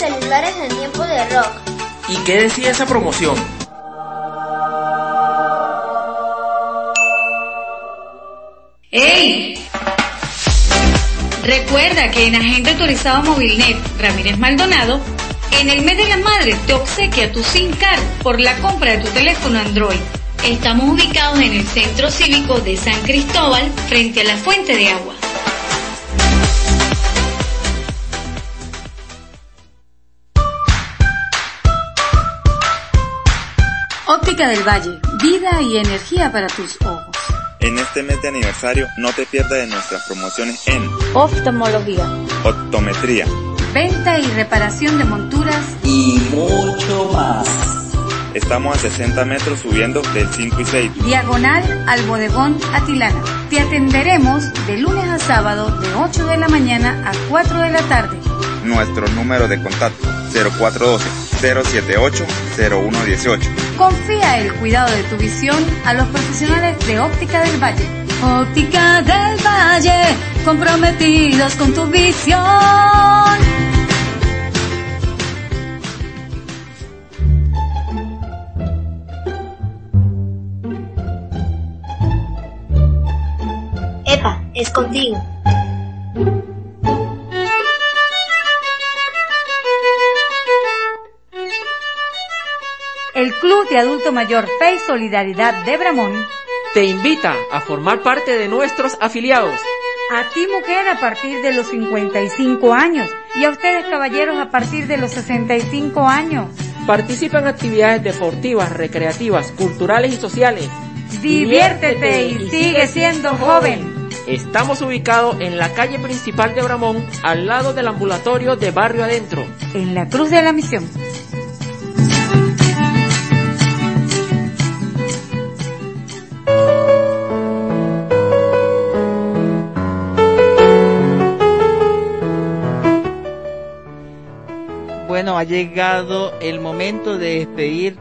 Celulares en tiempo de rock. ¿Y qué decía esa promoción? ¡Ey! Recuerda que en Agente Autorizado Movilnet Ramírez Maldonado, en el mes de la madre te obsequia tu SIM card por la compra de tu teléfono Android. Estamos ubicados en el Centro Cívico de San Cristóbal, frente a la fuente de agua. Óptica del Valle, vida y energía para tus ojos. En este mes de aniversario no te pierdas de nuestras promociones en Oftalmología, optometría, Venta y reparación de monturas y mucho más. Estamos a 60 metros subiendo del 5 y 6. diagonal al bodegón Atilana. Te atenderemos de lunes a sábado de 8 de la mañana a 4 de la tarde. Nuestro número de contacto 0412-078-0118. Confía el cuidado de tu visión a los profesionales de Óptica del Valle. Óptica del Valle, comprometidos con tu visión. Es contigo. El Club de Adulto Mayor Fe y Solidaridad de Bramón Te invita a formar parte de nuestros afiliados. A ti mujer a partir de los 55 años y a ustedes caballeros a partir de los 65 años. Participa en actividades deportivas, recreativas, culturales y sociales. Diviértete y sigue siendo joven. Estamos ubicados en la calle principal de Bramón, al lado del ambulatorio de Barrio Adentro. En la Cruz de la Misión. Bueno, ha llegado el momento de despedir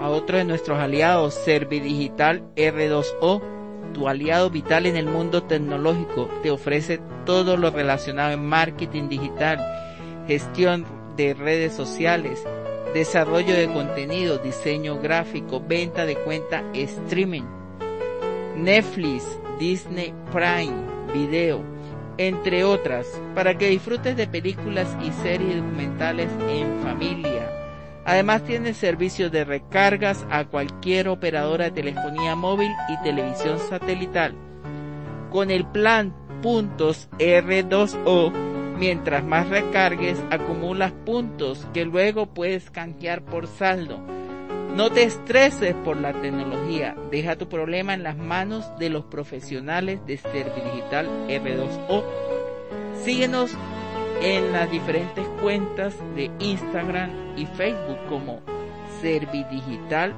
a otro de nuestros aliados, Servidigital R2O, tu aliado vital en el mundo tecnológico. Te ofrece todo lo relacionado en marketing digital, gestión de redes sociales, desarrollo de contenido, diseño gráfico, venta de cuenta, streaming, Netflix, Disney Prime, video, entre otras, para que disfrutes de películas y series documentales en familia. Además tiene servicios de recargas a cualquier operadora de telefonía móvil y televisión satelital. Con el plan puntos R2O, mientras más recargues, acumulas puntos que luego puedes canjear por saldo. No te estreses por la tecnología, deja tu problema en las manos de los profesionales de Servidigital R2O. Síguenos en las diferentes cuentas de Instagram y Facebook como Servidigital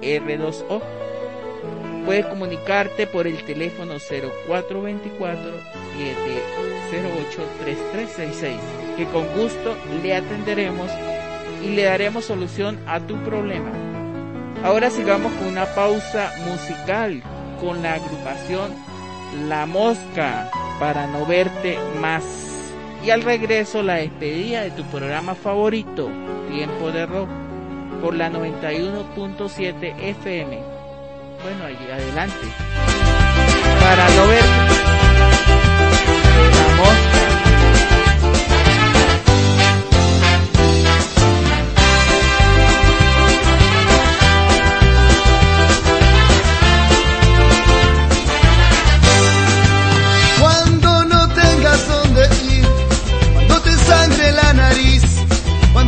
R2O. Puedes comunicarte por el teléfono 0424-708-3366, que con gusto le atenderemos y le daremos solución a tu problema. Ahora sigamos con una pausa musical con la agrupación La Mosca para no verte más. Y al regreso la despedida de tu programa favorito, Tiempo de Rock, por la 91.7 FM. Bueno, ahí adelante. Para no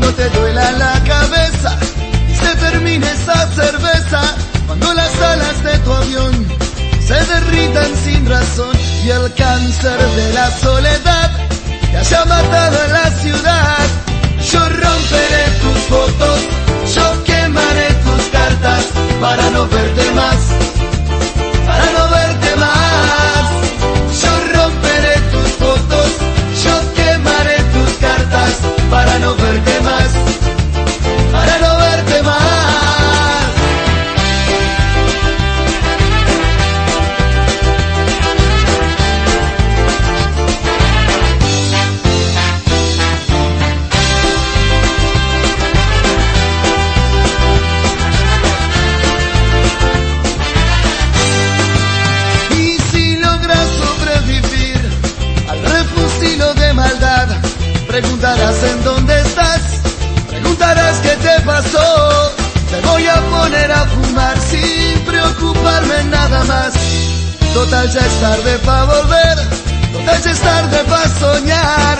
cuando te duela la cabeza y se termine esa cerveza, cuando las alas de tu avión se derritan sin razón y el cáncer de la soledad te haya matado en la ciudad, yo romperé tus fotos, yo quemaré tus cartas para no verte más, preguntarás en dónde estás, preguntarás qué te pasó. Te voy a poner a fumar sin preocuparme nada más. Total ya es tarde para volver, total ya es tarde para soñar.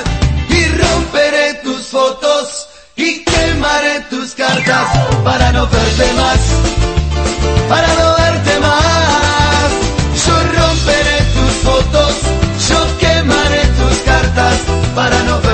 Y romperé tus fotos y quemaré tus cartas para no verte más, para no verte más. Yo romperé tus fotos, yo quemaré tus cartas para no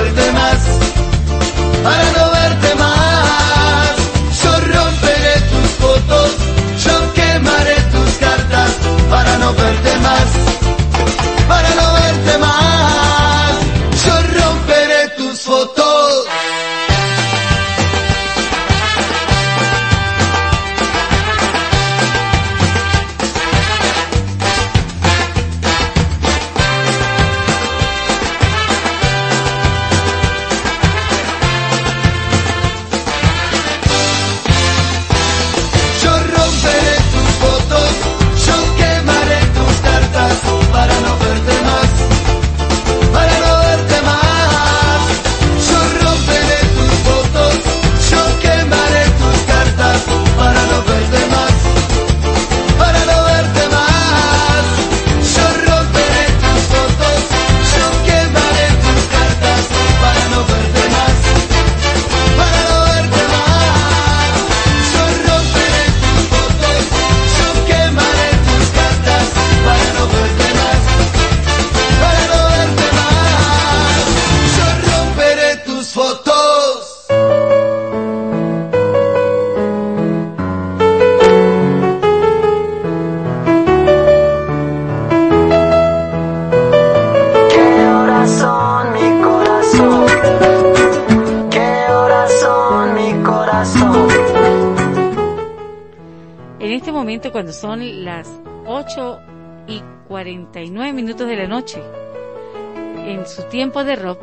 en su tiempo de rock,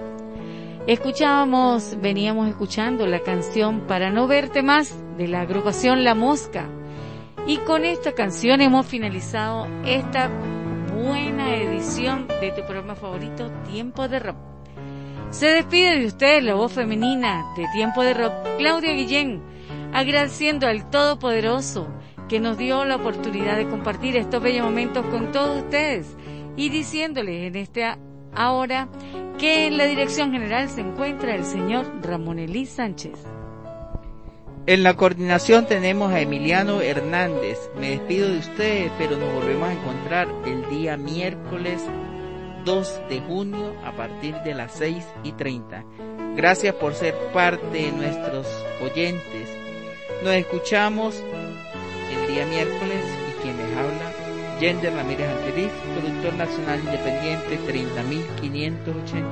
escuchábamos, veníamos escuchando la canción Para no verte más de la agrupación La Mosca. Y con esta canción hemos finalizado esta buena edición de tu programa favorito, Tiempo de Rock. Se despide de ustedes la voz femenina de Tiempo de Rock, Claudia Guillén, agradeciendo al Todopoderoso que nos dio la oportunidad de compartir estos bellos momentos con todos ustedes y diciéndoles en esta hora que en la dirección general se encuentra el señor Ramón Elí Sánchez. En la coordinación tenemos a Emiliano Hernández. Me despido de ustedes, pero nos volvemos a encontrar el día miércoles 2 de junio a partir de las 6 y 30. Gracias por ser parte de nuestros oyentes. Nos escuchamos el día miércoles Yender Ramírez Anteriz, productor nacional independiente 30589.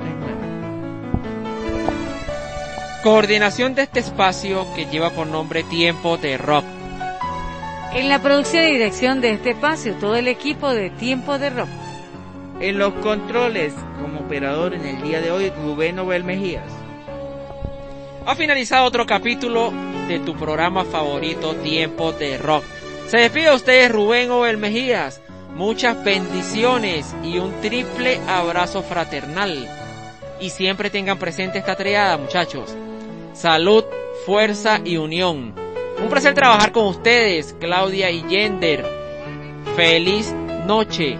Coordinación de este espacio que lleva por nombre Tiempo de Rock. En la producción y dirección de este espacio, todo el equipo de Tiempo de Rock. En los controles, como operador en el día de hoy, Rubén Nobel Mejías. Ha finalizado otro capítulo de tu programa favorito Tiempo de Rock. Se despide a ustedes Rubén Obel Mejías. Muchas bendiciones y un triple abrazo fraternal. Y siempre tengan presente esta triada, muchachos. Salud, fuerza y unión. Un placer trabajar con ustedes, Claudia y Yender. Feliz noche.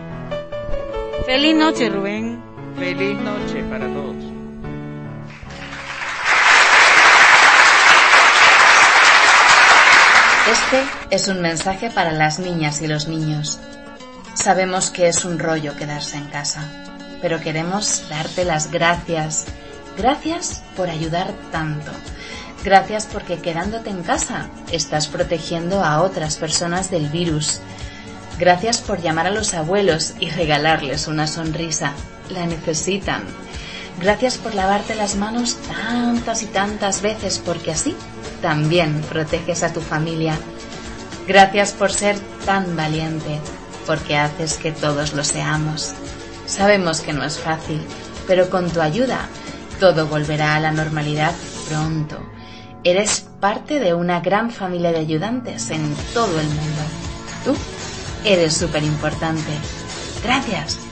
Feliz noche, Rubén. Feliz noche para todos. Este es un mensaje para las niñas y los niños. Sabemos que es un rollo quedarse en casa, pero queremos darte las gracias. Gracias por ayudar tanto. Gracias porque quedándote en casa estás protegiendo a otras personas del virus. Gracias por llamar a los abuelos y regalarles una sonrisa. La necesitan. Gracias por lavarte las manos tantas y tantas veces porque así también proteges a tu familia. Gracias por ser tan valiente porque haces que todos lo seamos. Sabemos que no es fácil, pero con tu ayuda todo volverá a la normalidad pronto. Eres parte de una gran familia de ayudantes en todo el mundo. Tú eres súper importante. Gracias.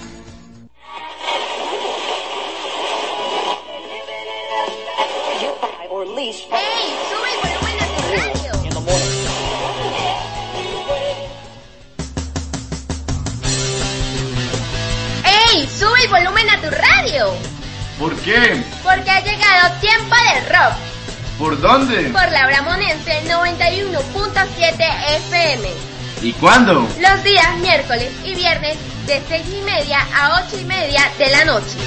¡Ey! ¡Sube el volumen a tu radio! ¡Ey! ¡Sube el volumen a tu radio! ¿Por qué? Porque ha llegado tiempo del rock. ¿Por dónde? Por la Bramonense 91.7 FM. ¿Y cuándo? Los días miércoles y viernes de 6 y media a 8 y media de la noche.